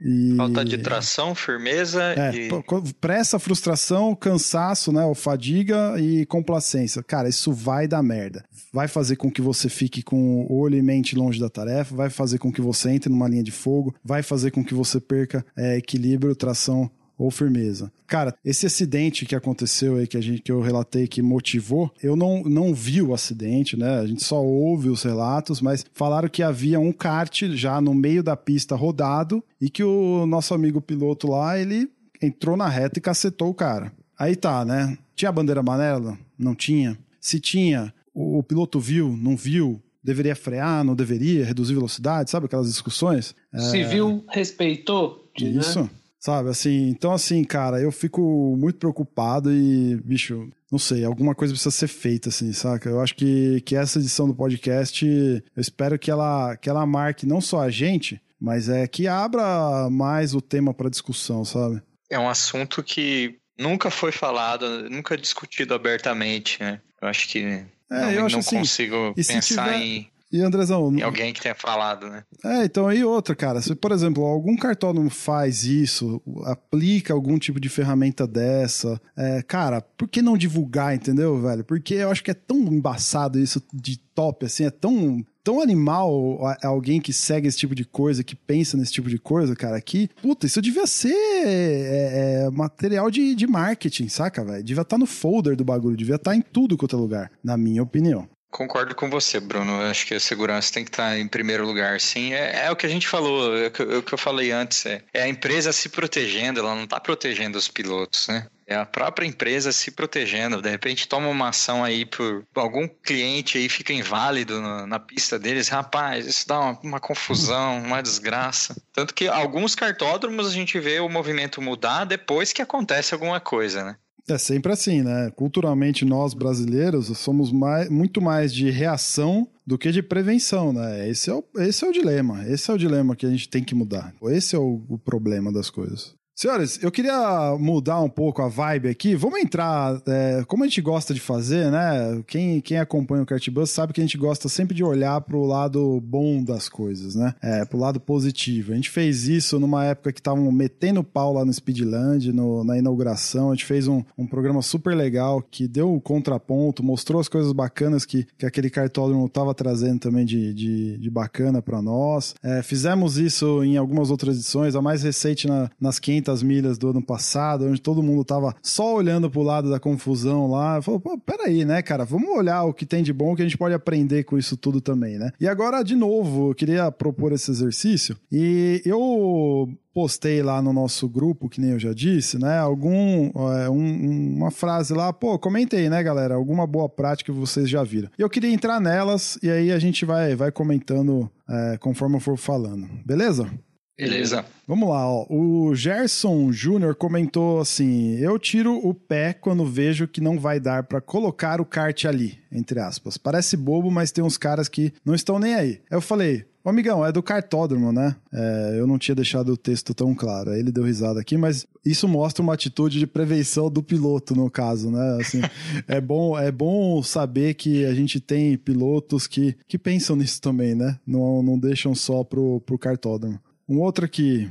E... Falta de tração, firmeza É, e... pressa, frustração, cansaço, né? Ou fadiga e complacência. Cara, isso vai dar merda. Vai fazer com que você fique com o olho e mente longe da tarefa, vai fazer com que você entre numa linha de fogo, vai fazer com que você perca é, equilíbrio, tração ou firmeza. Cara, esse acidente que aconteceu aí, que, a gente, que eu relatei que motivou, eu não, não vi o acidente, né? A gente só ouve os relatos, mas falaram que havia um kart já no meio da pista rodado e que o nosso amigo piloto lá, ele entrou na reta e cacetou o cara. Aí tá, né? Tinha bandeira amarela? Não tinha. Se tinha, o, o piloto viu, não viu, deveria frear, não deveria, reduzir velocidade, sabe aquelas discussões? Se viu, respeitou. né? Sabe, assim, então assim, cara, eu fico muito preocupado e, bicho, não sei, alguma coisa precisa ser feita, assim, saca? Eu acho que, que essa edição do podcast, eu espero que ela, que ela marque não só a gente, mas é que abra mais o tema para discussão, sabe? É um assunto que nunca foi falado, nunca discutido abertamente, né? Eu acho que não, eu acho não assim, consigo pensar tiver- em, E Andrezão, em alguém que tenha falado, né? É, então aí outra, cara. Se, por exemplo, algum cartódromo faz isso, aplica algum tipo de ferramenta dessa, é, cara, por que não divulgar, entendeu, velho? Porque eu acho que é tão embaçado isso de top, assim, é tão. Tão animal alguém que segue esse tipo de coisa, que pensa nesse tipo de coisa, cara, que, puta, isso devia ser é, é, material de, de marketing, saca, velho? Devia estar no folder do bagulho, devia estar em tudo quanto é lugar, na minha opinião. Concordo com você, Bruno. Acho que a segurança tem que estar em primeiro lugar, sim. É, é o que a gente falou, é o que, é o que eu falei antes. É, é a empresa se protegendo, ela não está protegendo os pilotos, né? É a própria empresa se protegendo. De repente toma uma ação aí por, algum cliente aí fica inválido na, na pista deles. Rapaz, isso dá uma, uma confusão, uma desgraça. Tanto que alguns cartódromos a gente vê o movimento mudar depois que acontece alguma coisa, né? É sempre assim, né? Culturalmente, nós brasileiros somos mais, muito mais de reação do que de prevenção, né? Esse é, o, esse é o dilema. Esse é o dilema que a gente tem que mudar. Esse é o, o problema das coisas. Senhores, eu queria mudar um pouco a vibe aqui. Vamos entrar, é, como a gente gosta de fazer, né? Quem, quem acompanha o Cartbus sabe que a gente gosta sempre de olhar pro lado bom das coisas, né? É, pro lado positivo. A gente fez isso numa época que estavam metendo pau lá no Speedland, no, na inauguração. A gente fez um, um programa super legal que deu o contraponto, mostrou as coisas bacanas que, que aquele cartódromo tava trazendo também de, de, de bacana para nós. É, fizemos isso em algumas outras edições, a mais recente na, nas 500 milhas do ano passado, onde todo mundo tava só olhando pro lado da confusão lá. Falou, pô, peraí, né, cara? Vamos olhar o que tem de bom que a gente pode aprender com isso tudo também, né? E agora, de novo, eu queria propor esse exercício e eu postei lá no nosso grupo, que nem eu já disse, né? Algum é, um- uma frase lá, pô, comentei, né, galera? Alguma boa prática que vocês já viram. Eu queria entrar nelas e aí a gente vai, vai comentando é, conforme eu for falando, beleza? Beleza. Vamos lá, ó. O Gerson Júnior comentou assim: Eu tiro o pé quando vejo que não vai dar pra colocar o kart ali, entre aspas. Parece bobo, mas tem uns caras que não estão nem aí. Aí eu falei. Ô, amigão, é do cartódromo, né? É, eu não tinha deixado o texto tão claro. Ele deu risada aqui, mas isso mostra uma atitude de prevenção do piloto, no caso, né? Assim, é, bom, é bom saber que a gente tem pilotos que, que pensam nisso também, né? Não, não deixam só pro, pro cartódromo. Um outro aqui,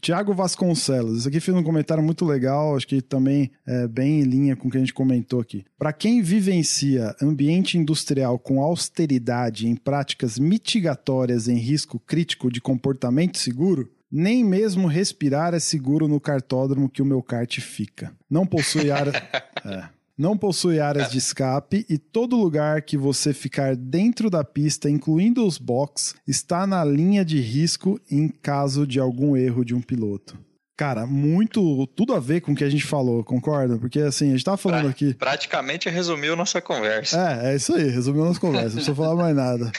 Tiago Vasconcelos. Isso aqui fez um comentário muito legal, acho que também é bem em linha com o que a gente comentou aqui. Para quem vivencia ambiente industrial com austeridade em práticas mitigatórias em risco crítico de comportamento seguro, nem mesmo respirar é seguro no cartódromo que o meu kart fica. Não possui área. é não possui áreas de escape e todo lugar que você ficar dentro da pista, incluindo os box, está na linha de risco em caso de algum erro de um piloto. Cara, muito, tudo a ver com o que a gente falou, concorda? Porque assim, a gente tava falando Pra- aqui. Praticamente resumiu nossa conversa. É, é isso aí, resumiu nossa conversa, não precisa falar mais nada.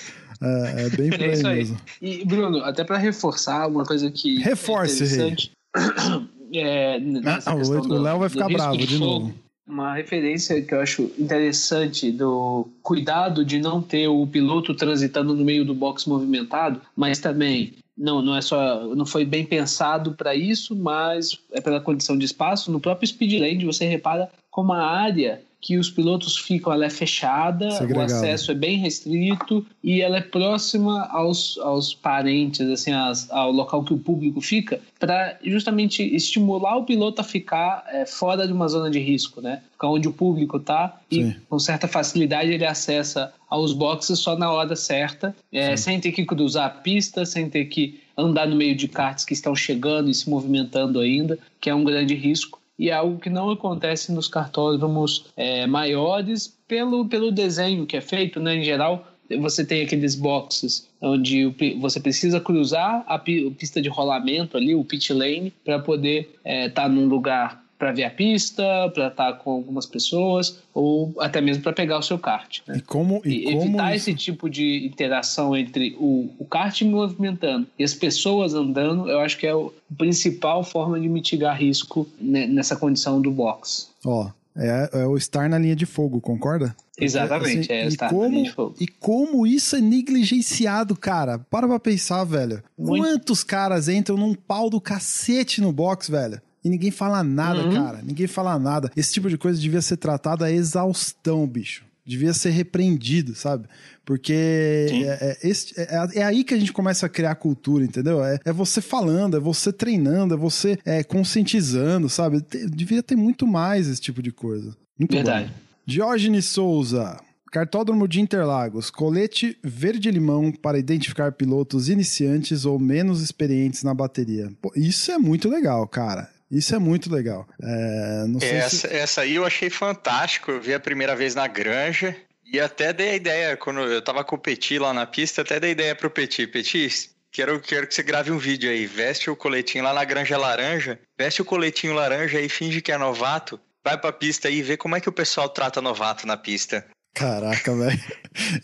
É, é bem por É aí isso aí. mesmo. E, Bruno, até para reforçar uma coisa que. Reforce, é interessante. É, nessa Ah, o- Léo vai ficar bravo de fogo, novo. Uma referência que eu acho interessante do cuidado de não ter o piloto transitando no meio do box movimentado, mas também não, não é só, não foi bem pensado para isso, mas é pela condição de espaço. No próprio speed lane você repara como a área que os pilotos ficam, ela é fechada, o Segregado. acesso é bem restrito e ela é próxima aos, aos parentes, assim, as- ao local que o público fica, para justamente estimular o piloto a ficar é, fora de uma zona de risco, né? Ficar onde o público está e com certa facilidade ele acessa aos boxes só na hora certa, é, sem ter que cruzar a pista, sem ter que andar no meio de karts que estão chegando e se movimentando ainda, que é um grande risco e é algo que não acontece nos cartódromos é, maiores pelo, pelo desenho que é feito, né? Em geral, você tem aqueles boxes onde você precisa cruzar a pi- pista de rolamento ali, o pit lane, para poder estar num lugar para ver a pista, para estar com algumas pessoas ou até mesmo para pegar o seu kart. né? E como, e E como evitar isso- esse tipo de interação entre o, o kart movimentando e as pessoas andando, eu acho que é a principal forma de mitigar risco ne- nessa condição do box. Ó, é, é o estar na linha de fogo, concorda? Exatamente, é e estar na como, linha de fogo. E como isso é negligenciado, cara. Para pra pensar, velho. Muito. Quantos caras entram num pau do cacete no box, velho? E ninguém fala nada, Uhum. cara. Ninguém fala nada. Esse tipo de coisa devia ser tratado a exaustão, bicho. Devia ser repreendido, sabe? Porque é, é, esse- é- é aí que a gente começa a criar cultura, entendeu? É, é você falando, é você treinando, é você é, conscientizando, sabe? Devia ter muito mais esse tipo de coisa. Muito Verdade. bom. Diógenes Souza. Cartódromo de Interlagos. Colete verde-limão para identificar pilotos iniciantes ou menos experientes na bateria. Pô, isso é muito legal, cara. Isso é muito legal. É, Essa, se... essa aí eu achei fantástico. Eu vi a primeira vez na granja e até dei a ideia, quando eu tava com o Petit lá na pista, até dei a ideia pro Petit. Petit, quero, quero que você grave um vídeo aí. Veste o coletinho lá na granja laranja, veste o coletinho laranja e finge que é novato. Vai pra pista aí e vê como é que o pessoal trata novato na pista. Caraca, velho.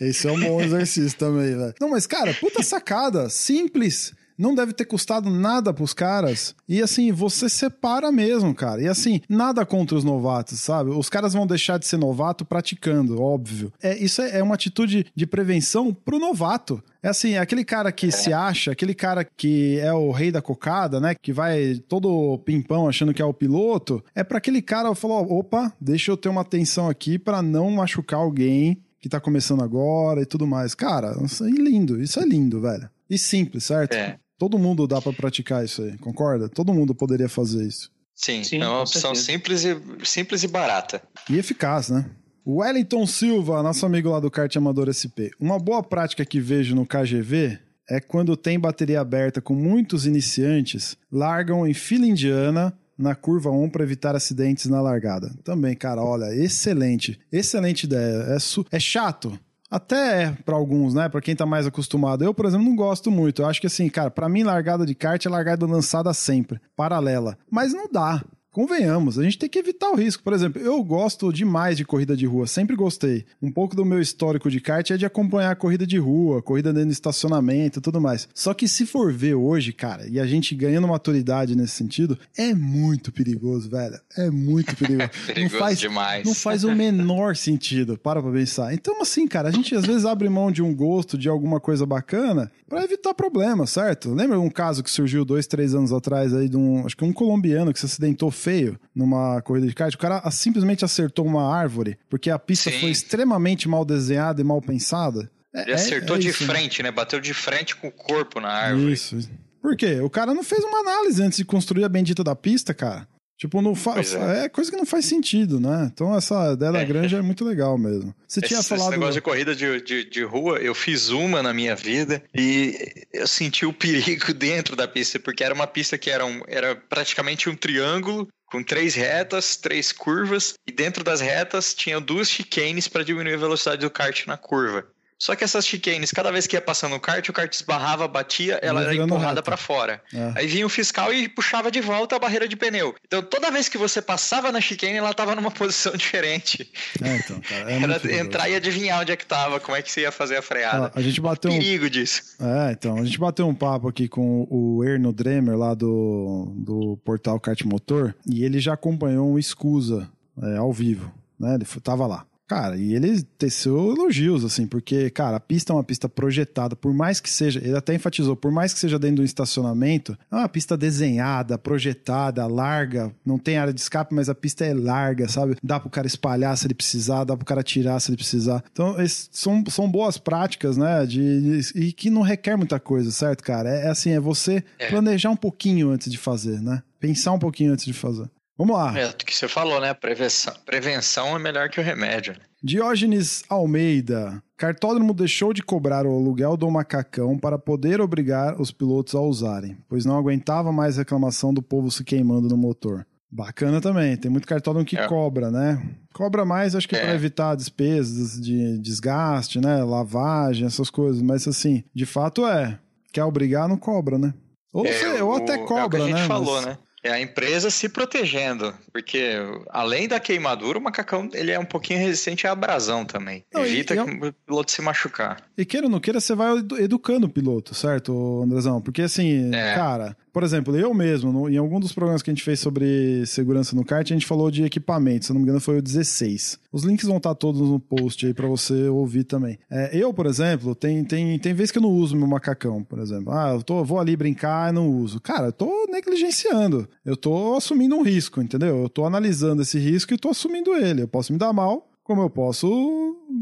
Esse é um bom exercício também, velho. Não, mas, cara, puta sacada. Simples. Não deve ter custado nada pros caras. E assim, você separa mesmo, cara. E assim, nada contra os novatos, sabe? Os caras vão deixar de ser novato praticando, óbvio. É, isso é é uma atitude de prevenção pro novato. É assim, aquele cara que se acha, aquele cara que é o rei da cocada, né? Que vai todo pimpão achando que é o piloto. É pra aquele cara falar: opa, deixa eu ter uma atenção aqui pra não machucar alguém que tá começando agora e tudo mais. Cara, isso é lindo, isso é lindo, velho. E simples, certo? É. Todo mundo dá pra praticar isso aí, concorda? Todo mundo poderia fazer isso. Sim, Sim, é uma opção certeza. simples e, simples e barata. E eficaz, né? Wellington Silva, nosso amigo lá do Kart Amador SP. Uma boa prática que vejo no KGV é quando tem bateria aberta com muitos iniciantes, largam em fila indiana na curva 1 para evitar acidentes na largada. Também, cara, olha, excelente. Excelente ideia. É, su- é chato. Até pra alguns, né? Pra quem tá mais acostumado. Eu, por exemplo, não gosto muito. Eu acho que assim, cara, pra mim largada de kart é largada lançada sempre, paralela. Mas não dá. Convenhamos, a gente tem que evitar o risco. Por exemplo, eu gosto demais de corrida de rua, sempre gostei. Um pouco do meu histórico de kart é de acompanhar a corrida de rua, corrida dentro do estacionamento e tudo mais. Só que se for ver hoje, cara, e a gente ganhando maturidade nesse sentido, é muito perigoso, velho. É muito perigoso. perigoso não faz, demais. Não faz o menor sentido. Para pra pensar. Então, assim, cara, a gente às vezes abre mão de um gosto, de alguma coisa bacana, para evitar problemas, certo? Lembra um caso que surgiu dois, três anos atrás aí de um, acho que um colombiano que se acidentou feio numa corrida de kart? O cara simplesmente acertou uma árvore porque a pista Sim. foi extremamente mal desenhada e mal pensada. É- Ele é- acertou é de isso, né? frente, né? Bateu de frente com o corpo na árvore. Isso. Por quê? O cara não fez uma análise antes de construir a bendita da pista, cara. Tipo, não fa... Pois é. é. coisa que não faz sentido, né? Então essa ideia da granja é muito legal mesmo. Você tinha Esse, falado. esse negócio de corrida de, de, de rua, eu fiz uma na minha vida e eu senti o perigo dentro da pista, porque era uma pista que era, um, era praticamente um triângulo com três retas, três curvas, e dentro das retas tinha duas chicanes para diminuir a velocidade do kart na curva. Só que essas chicanes, cada vez que ia passando o kart, o kart esbarrava, batia, ela era empurrada para fora. É. Aí vinha o fiscal e puxava de volta a barreira de pneu. Então toda vez que você passava na chicane, ela tava numa posição diferente. É, então, cara. É Era entrar e adivinhar onde é que tava, como é que você ia fazer a freada. Ó, a gente bateu um, Perigo disso. É, então, a gente bateu um papo aqui com o Erno Dremer, lá do, do portal Kart Motor, e ele já acompanhou um Escusa é, ao vivo, né? Ele tava lá. Cara, e ele teceu elogios, assim, porque, cara, a pista é uma pista projetada, por mais que seja, ele até enfatizou, por mais que seja dentro de um estacionamento, é uma pista desenhada, projetada, larga, não tem área de escape, mas a pista é larga, sabe? Dá pro cara espalhar se ele precisar, dá pro cara tirar se ele precisar. Então, são, são boas práticas, né? De, de- e que não requer muita coisa, certo, cara? É, é assim, é você É. planejar um pouquinho antes de fazer, né? Pensar um pouquinho antes de fazer. Vamos lá. É o que você falou, né? Prevenção, prevenção é melhor que o remédio. né? Diógenes Almeida. Cartódromo deixou de cobrar o aluguel do macacão para poder obrigar os pilotos a usarem, pois não aguentava mais reclamação do povo se queimando no motor. Bacana também, tem muito cartódromo que É. cobra, né? Cobra mais, acho que É. para evitar despesas de desgaste, né? Lavagem, essas coisas, mas assim, de fato é. Quer obrigar, não cobra, né? Ou, É, sei, ou até é o que cobra, a gente né? falou, Mas- né? É a empresa se protegendo, porque além da queimadura, o macacão ele é um pouquinho resistente à abrasão também. Não, e- Evita e é que o piloto se machucar. E queira ou não queira, você vai edu- educando o piloto, certo, Andrezão? Porque assim, É. cara, por exemplo, eu mesmo, no- em algum dos programas que a gente fez sobre segurança no kart, a gente falou de equipamento, se não me engano foi o 16. Os links vão estar todos no post aí pra você ouvir também. É, eu, por exemplo, tem, tem, tem vezes que eu não uso meu macacão, por exemplo. Ah, eu tô, vou ali brincar e não uso. Cara, eu tô negligenciando. Eu tô assumindo um risco, entendeu? Eu tô analisando esse risco e tô assumindo ele. Eu posso me dar mal, como eu posso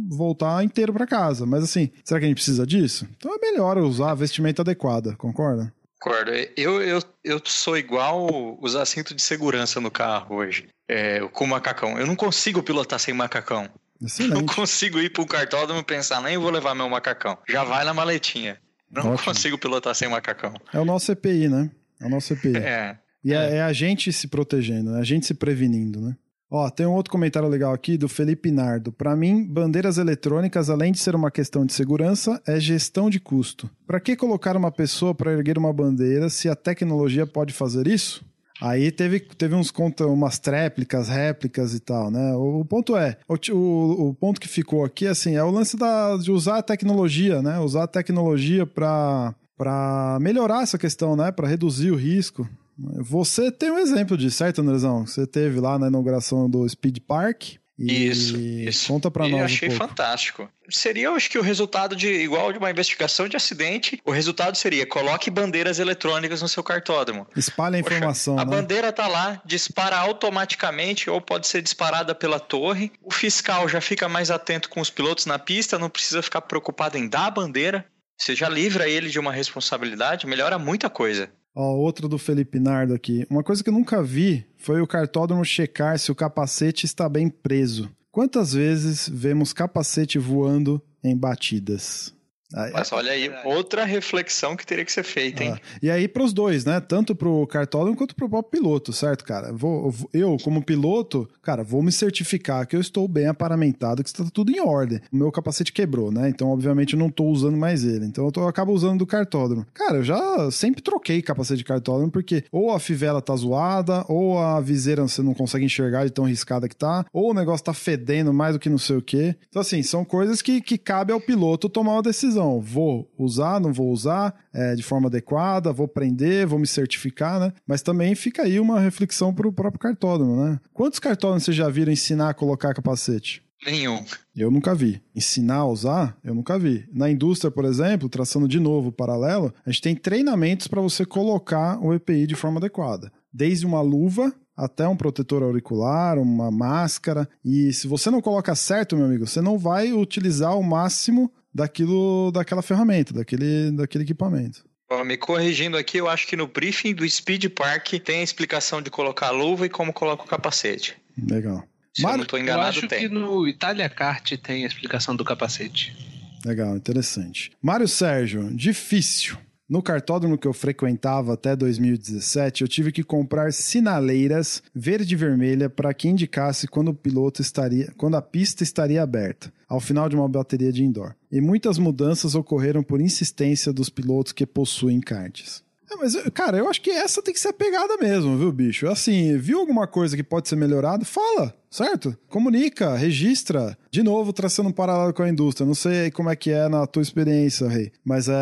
voltar inteiro pra casa. Mas assim, será que a gente precisa disso? Então é melhor usar a vestimenta adequada, concorda? Concordo. Eu, eu, eu sou igual usar cinto de segurança no carro hoje, é, com macacão. Eu não consigo pilotar sem macacão. Não Excelente. consigo ir pro cartódromo e pensar, nem vou levar meu macacão. Já vai na maletinha. Não Ótimo. consigo pilotar sem macacão. É o nosso EPI, né? É o nosso EPI. É. E é, é a gente se protegendo, é a gente se prevenindo, né? Ó, tem um outro comentário legal aqui do Felipe Nardo. Pra mim, bandeiras eletrônicas, além de ser uma questão de segurança, é gestão de custo. Pra que colocar uma pessoa pra erguer uma bandeira se a tecnologia pode fazer isso? Aí teve, teve uns conta, umas tréplicas, réplicas e tal, né? O, o ponto é, o, o, o ponto que ficou aqui, assim, é o lance da, de usar a tecnologia, né? Usar a tecnologia pra melhorar essa questão, né? Pra reduzir o risco. Você tem um exemplo disso, certo, Andrezão? Você teve lá na inauguração do Speed Park. E Isso, isso. Conta pra E nós eu achei um pouco. fantástico. Seria, acho que o resultado de igual de uma investigação de acidente, o resultado seria coloque bandeiras eletrônicas no seu cartódromo. Espalha a Poxa, informação, a né? bandeira tá lá, dispara automaticamente ou pode ser disparada pela torre. O fiscal já fica mais atento com os pilotos na pista, não precisa ficar preocupado em dar a bandeira. Você já livra ele de uma responsabilidade, melhora muita coisa. Ó, outro do Felipe Nardo aqui. Uma coisa que eu nunca vi foi o cartódromo checar se o capacete está bem preso. Quantas vezes vemos capacete voando em batidas? Mas olha aí, outra reflexão que teria que ser feita, hein? Ah, e aí para os dois, né? Tanto para o cartódromo quanto para o próprio piloto, certo, cara? Vou, eu, como piloto, cara, vou me certificar que eu estou bem aparamentado, que está tudo em ordem. O meu capacete quebrou, né? Então, obviamente, eu não estou usando mais ele. Então, eu, tô, eu acabo usando do cartódromo. Cara, eu já sempre troquei capacete de cartódromo, porque ou a fivela tá zoada, ou a viseira você não consegue enxergar de tão riscada que tá, ou o negócio tá fedendo mais do que não sei o quê. Então, assim, são coisas que, que cabe ao piloto tomar uma decisão decisão. Vou usar, não vou usar é, de forma adequada, vou prender, vou me certificar, né? Mas também fica aí uma reflexão para o próprio cartódromo, né? Quantos cartódromos vocês já viram ensinar a colocar capacete? Nenhum. Eu nunca vi. Ensinar a usar, eu nunca vi. Na indústria, por exemplo, traçando de novo o paralelo, a gente tem treinamentos para você colocar o EPI de forma adequada. Desde uma luva até um protetor auricular, uma máscara. E se você não coloca certo, meu amigo, você não vai utilizar o máximo daquilo, daquela ferramenta, daquele, daquele equipamento. me corrigindo aqui, eu acho que no briefing do Speed Park tem a explicação de colocar a luva e como coloca o capacete. Legal. Se Mar... eu não estou enganado, eu acho tem. que no Italia Kart tem a explicação do capacete. Legal, interessante. Mário Sérgio, difícil. No cartódromo que eu frequentava até 2017, eu tive que comprar sinaleiras verde e vermelha para que indicasse quando o piloto estaria, quando a pista estaria aberta, ao final de uma bateria de indoor. E muitas mudanças ocorreram por insistência dos pilotos que possuem karts. É, mas, cara, eu acho que essa tem que ser a pegada mesmo, viu, bicho? Assim, viu alguma coisa que pode ser melhorada? Fala, certo? Comunica, registra. De novo, traçando um paralelo com a indústria. Não sei como é que é na tua experiência, Rei, mas é,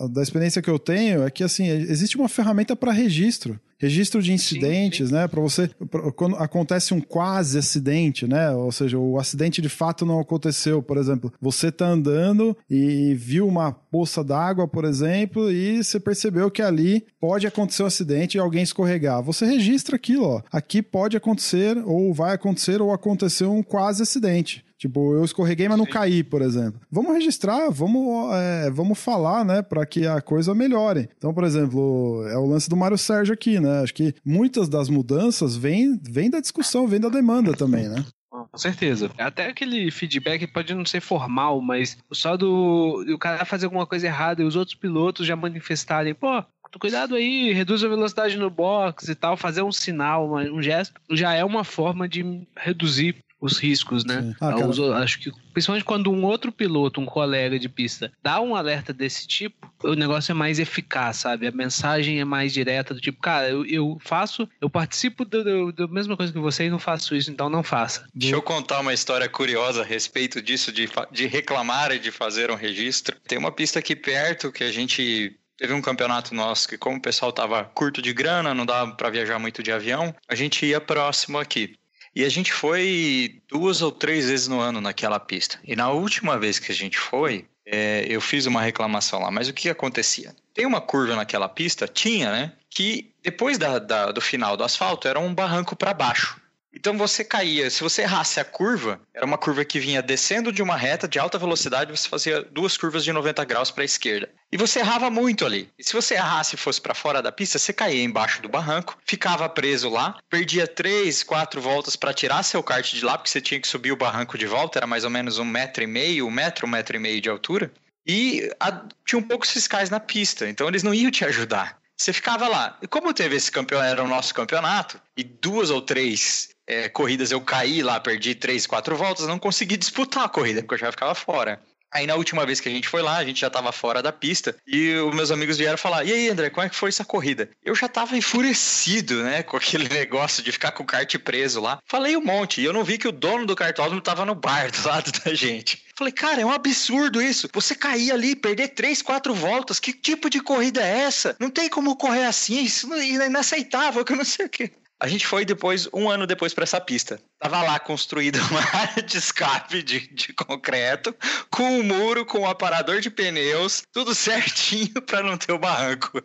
a, da experiência que eu tenho é que, assim, existe uma ferramenta para registro registro de incidentes, sim, sim. né? Para você, pra, quando acontece um quase acidente, né? Ou seja, o acidente de fato não aconteceu. Por exemplo, você tá andando e viu uma poça d'água, por exemplo, e você percebeu que ali pode acontecer um acidente e alguém escorregar. Você registra aquilo, ó. Aqui pode acontecer, ou vai acontecer, ou aconteceu um quase acidente. Tipo, eu escorreguei, mas não caí, por exemplo. Vamos registrar, vamos, é, vamos falar, né, para que a coisa melhore. Então, por exemplo, é o lance do Mário Sérgio aqui, né? Acho que muitas das mudanças vêm vem da discussão, vêm da demanda também, né? Com certeza. Até aquele feedback pode não ser formal, mas só do o cara fazer alguma coisa errada e os outros pilotos já manifestarem, pô, cuidado aí, reduz a velocidade no box e tal, fazer um sinal, um gesto, já é uma forma de reduzir os riscos, né? Ah, acho que principalmente quando um outro piloto, um colega de pista, dá um alerta desse tipo, o negócio é mais eficaz, sabe? A mensagem é mais direta, do tipo, cara, eu, eu faço, eu participo da mesma coisa que você e não faço isso, então não faça. Deixa eu contar uma história curiosa a respeito disso, de, de reclamar e de fazer um registro. Tem uma pista aqui perto que a gente Teve um campeonato nosso que, como o pessoal tava curto de grana, não dava para viajar muito de avião, a gente ia próximo aqui. E a gente foi duas ou três vezes no ano naquela pista. E na última vez que a gente foi, é, eu fiz uma reclamação lá. Mas o que acontecia? Tem uma curva naquela pista? Tinha, né? Que depois da, da, do final do asfalto era um barranco para baixo. Então você caía, se você errasse a curva, era uma curva que vinha descendo de uma reta de alta velocidade, você fazia duas curvas de 90 graus para a esquerda. E você errava muito ali. E se você errasse e fosse para fora da pista, você caía embaixo do barranco, ficava preso lá, perdia três, quatro voltas para tirar seu kart de lá, porque você tinha que subir o barranco de volta, era mais ou menos um metro e meio, um metro, um metro e meio de altura. E a, tinha um poucos fiscais na pista, então eles não iam te ajudar. Você ficava lá. E como teve esse campeonato, era o nosso campeonato, e duas ou três é, corridas eu caí lá, perdi três, quatro voltas, não consegui disputar a corrida, porque eu já ficava fora. Aí na última vez que a gente foi lá, a gente já estava fora da pista e os meus amigos vieram falar: "E aí, André, como é que foi essa corrida?". Eu já estava enfurecido, né, com aquele negócio de ficar com o kart preso lá. Falei um monte e eu não vi que o dono do cartódromo estava no bar do lado da gente. Falei: "Cara, é um absurdo isso. Você cair ali, perder três, quatro voltas, que tipo de corrida é essa? Não tem como correr assim, isso é inaceitável, que eu não sei o quê". A gente foi depois, um ano depois, para essa pista. Tava lá construída uma área de escape de, de concreto, com um muro, com um aparador de pneus, tudo certinho para não ter o barranco.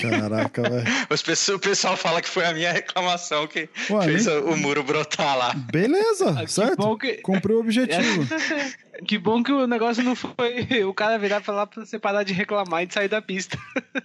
Caraca, velho. O pessoal fala que foi a minha reclamação que Ué, fez nem... o muro brotar lá. Beleza, ah, certo? Que... Cumpriu o objetivo. Que bom que o negócio não foi o cara virar pra lá pra você parar de reclamar e de sair da pista.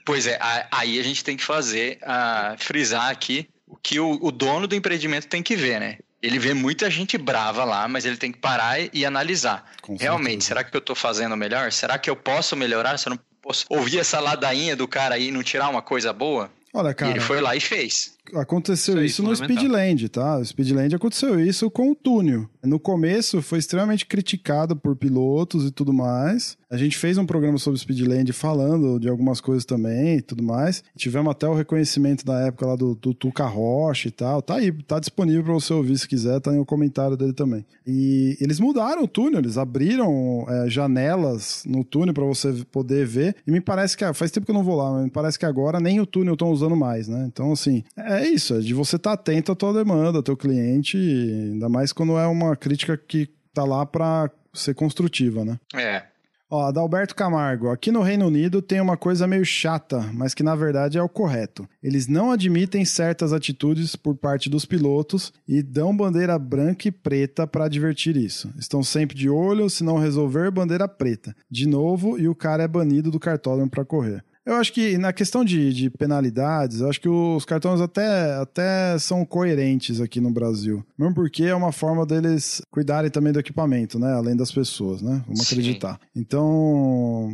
Pois é, aí a gente tem que fazer, uh, frisar aqui que o, o dono do empreendimento tem que ver, né? Ele vê muita gente brava lá, mas ele tem que parar e analisar. Com Realmente, será que eu tô fazendo melhor? Será que eu posso melhorar? Se eu não posso ouvir essa ladainha do cara aí e não tirar uma coisa boa? Olha, e cara, ele foi lá e fez. Aconteceu Isso aí, isso, no. Speedland, tá? O Speedland aconteceu isso com o túnel. No começo foi extremamente criticado por pilotos e tudo mais. A gente fez um programa sobre Speedland falando de algumas coisas também e tudo mais. Tivemos até o reconhecimento da época lá do, do Tuca Rocha e tal. Tá aí, tá disponível pra você ouvir se quiser, tá no comentário dele também. E eles mudaram o túnel, eles abriram é, janelas no túnel pra você poder ver. E me parece que, ah, faz tempo que eu não vou lá, mas me parece que agora nem o túnel estão usando mais, né? Então, assim, é isso, é de você estar atento à tua demanda, ao teu cliente, ainda mais quando é uma crítica que tá lá pra ser construtiva, né? É. Ó, Adalberto Camargo, aqui no Reino Unido tem uma coisa meio chata, mas que na verdade é o correto. Eles não admitem certas atitudes por parte dos pilotos e dão bandeira branca e preta para advertir isso. Estão sempre de olho, se não resolver, bandeira preta. De novo, e o cara é banido do cartódromo para correr. Eu acho que na questão de, de penalidades, eu acho que os cartões até, até são coerentes aqui no Brasil. Mesmo porque é uma forma deles cuidarem também do equipamento, né? Além das pessoas, né? Vamos Sim. acreditar. Então,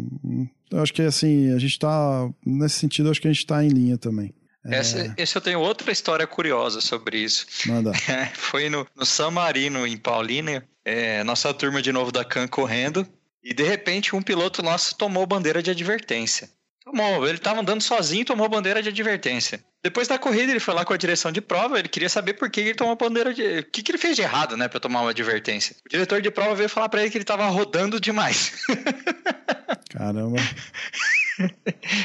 eu acho que assim, a gente tá. Nesse sentido, eu acho que a gente tá em linha também. É, Essa, esse eu tenho outra história curiosa sobre isso. manda. Foi no, no San Marino, em Paulínia, é, nossa turma de novo da CAN correndo, e de repente um piloto nosso tomou bandeira de advertência. Tomou, ele estava andando sozinho e tomou bandeira de advertência. Depois da corrida, ele foi lá com a direção de prova, ele queria saber por que ele tomou bandeira de. O que, que ele fez de errado, né, pra tomar uma advertência. O diretor de prova veio falar pra ele que ele tava rodando demais. Caramba.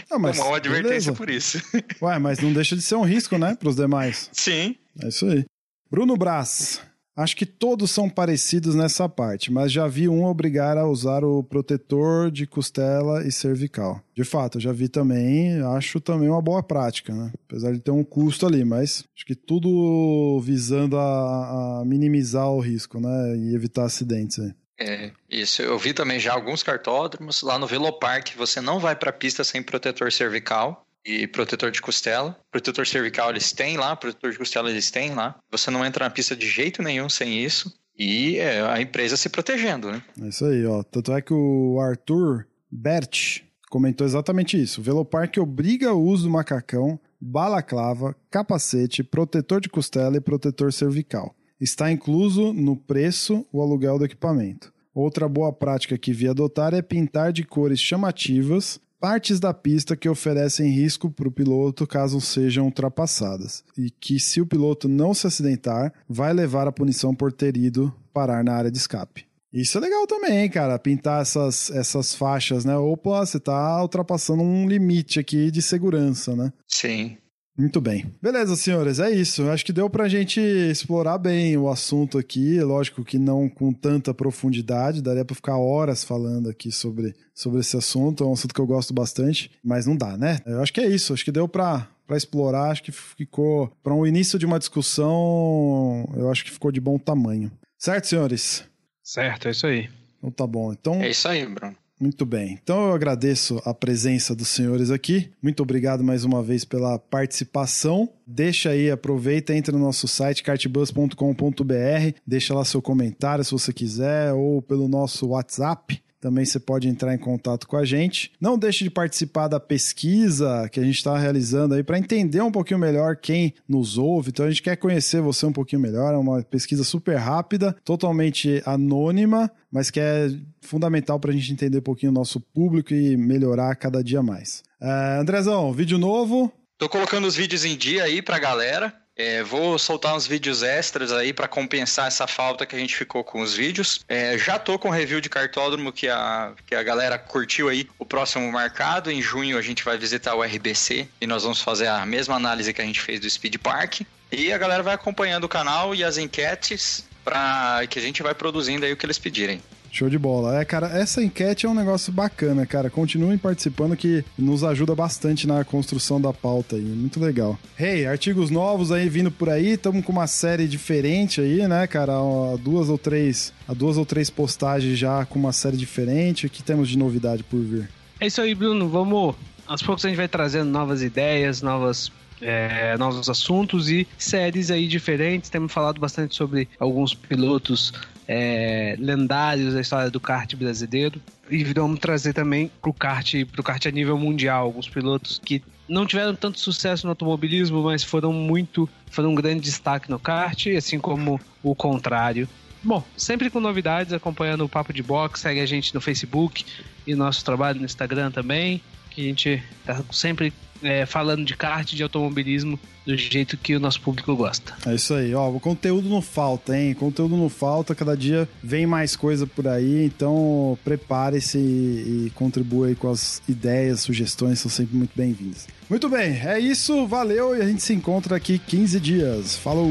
Ah, mas tomou uma advertência beleza. por isso. Ué, mas não deixa de ser um risco, né? Pros demais. Sim. É isso aí. Bruno Brás. Acho que todos são parecidos nessa parte, mas já vi um obrigar a usar o protetor de costela e cervical. De fato, já vi também, acho também uma boa prática, né? Apesar de ter um custo ali, mas acho que tudo visando a, a minimizar o risco, né? E evitar acidentes aí. É, isso. Eu vi também já alguns cartódromos. Lá no Velopark, você não vai pra pista sem protetor cervical e protetor de costela. Protetor cervical eles têm lá, protetor de costela eles têm lá. Você não entra na pista de jeito nenhum sem isso. E é, a empresa se protegendo, né? É isso aí, ó. Tanto é que o Arthur Bert comentou exatamente isso. O Velopark obriga o uso do macacão, balaclava, capacete, protetor de costela e protetor cervical. Está incluso no preço o aluguel do equipamento. Outra boa prática que vi adotar é pintar de cores chamativas partes da pista que oferecem risco para o piloto caso sejam ultrapassadas. E que, se o piloto não se acidentar, vai levar a punição por ter ido parar na área de escape. Isso é legal também, hein, cara. Pintar essas, essas faixas, né? Opa, você tá ultrapassando um limite aqui de segurança, né? Sim. Muito bem. Beleza, senhores, é isso. Acho que deu pra gente explorar bem o assunto aqui. Lógico que não com tanta profundidade, daria pra ficar horas falando aqui sobre, sobre esse assunto. É um assunto que eu gosto bastante, mas não dá, né? Eu acho que é isso. Acho que deu pra, pra explorar. Acho que ficou. Pra um início de uma discussão, eu acho que ficou de bom tamanho. Certo, senhores? Certo, é isso aí. Então tá bom. Então. É isso aí, Bruno. Muito bem. Então eu agradeço a presença dos senhores aqui. Muito obrigado mais uma vez pela participação. Deixa aí, aproveita, entra no nosso site cartbus.com.br, deixa lá seu comentário se você quiser ou pelo nosso WhatsApp. Também você pode entrar em contato com a gente. Não deixe de participar da pesquisa que a gente está realizando aí para entender um pouquinho melhor quem nos ouve. Então a gente quer conhecer você um pouquinho melhor. É uma pesquisa super rápida, totalmente anônima, mas que é fundamental para a gente entender um pouquinho o nosso público e melhorar cada dia mais. É, Andrezão, vídeo novo. Tô colocando os vídeos em dia aí pra galera. É, vou soltar uns vídeos extras aí pra compensar essa falta que a gente ficou com os vídeos. É, já tô com review de cartódromo que a, que a galera curtiu aí. O próximo marcado, em junho a gente vai visitar o RBC e nós vamos fazer a mesma análise que a gente fez do Speed Park. E a galera vai acompanhando o canal e as enquetes para que a gente vai produzindo aí o que eles pedirem. Show de bola. É, cara, essa enquete é um negócio bacana, cara. Continuem participando que nos ajuda bastante na construção da pauta aí. Muito legal. Hey, artigos novos aí vindo por aí. Estamos com uma série diferente aí, né, cara? Duas ou três, duas ou três postagens já com uma série diferente. O que temos de novidade por vir? É isso aí, Bruno. Vamos. Aos poucos a gente vai trazendo novas ideias, novas é, novos assuntos e séries aí diferentes. Temos falado bastante sobre alguns pilotos é, lendários da história do kart brasileiro. E vamos trazer também pro kart, kart a nível mundial, alguns pilotos que não tiveram tanto sucesso no automobilismo, mas foram muito, foram um grande destaque no kart, assim como o contrário. Bom, sempre com novidades, acompanhando o Papo de Box, segue a gente no Facebook e nosso trabalho no Instagram também, que a gente tá sempre é, falando de kart, de automobilismo, do jeito que o nosso público gosta. É isso aí, ó. O conteúdo não falta, hein? Conteúdo não falta, cada dia vem mais coisa por aí, então prepare-se e, e contribua aí com as ideias, sugestões, são sempre muito bem-vindas. Muito bem, é isso, valeu e a gente se encontra aqui 15 dias. Falou!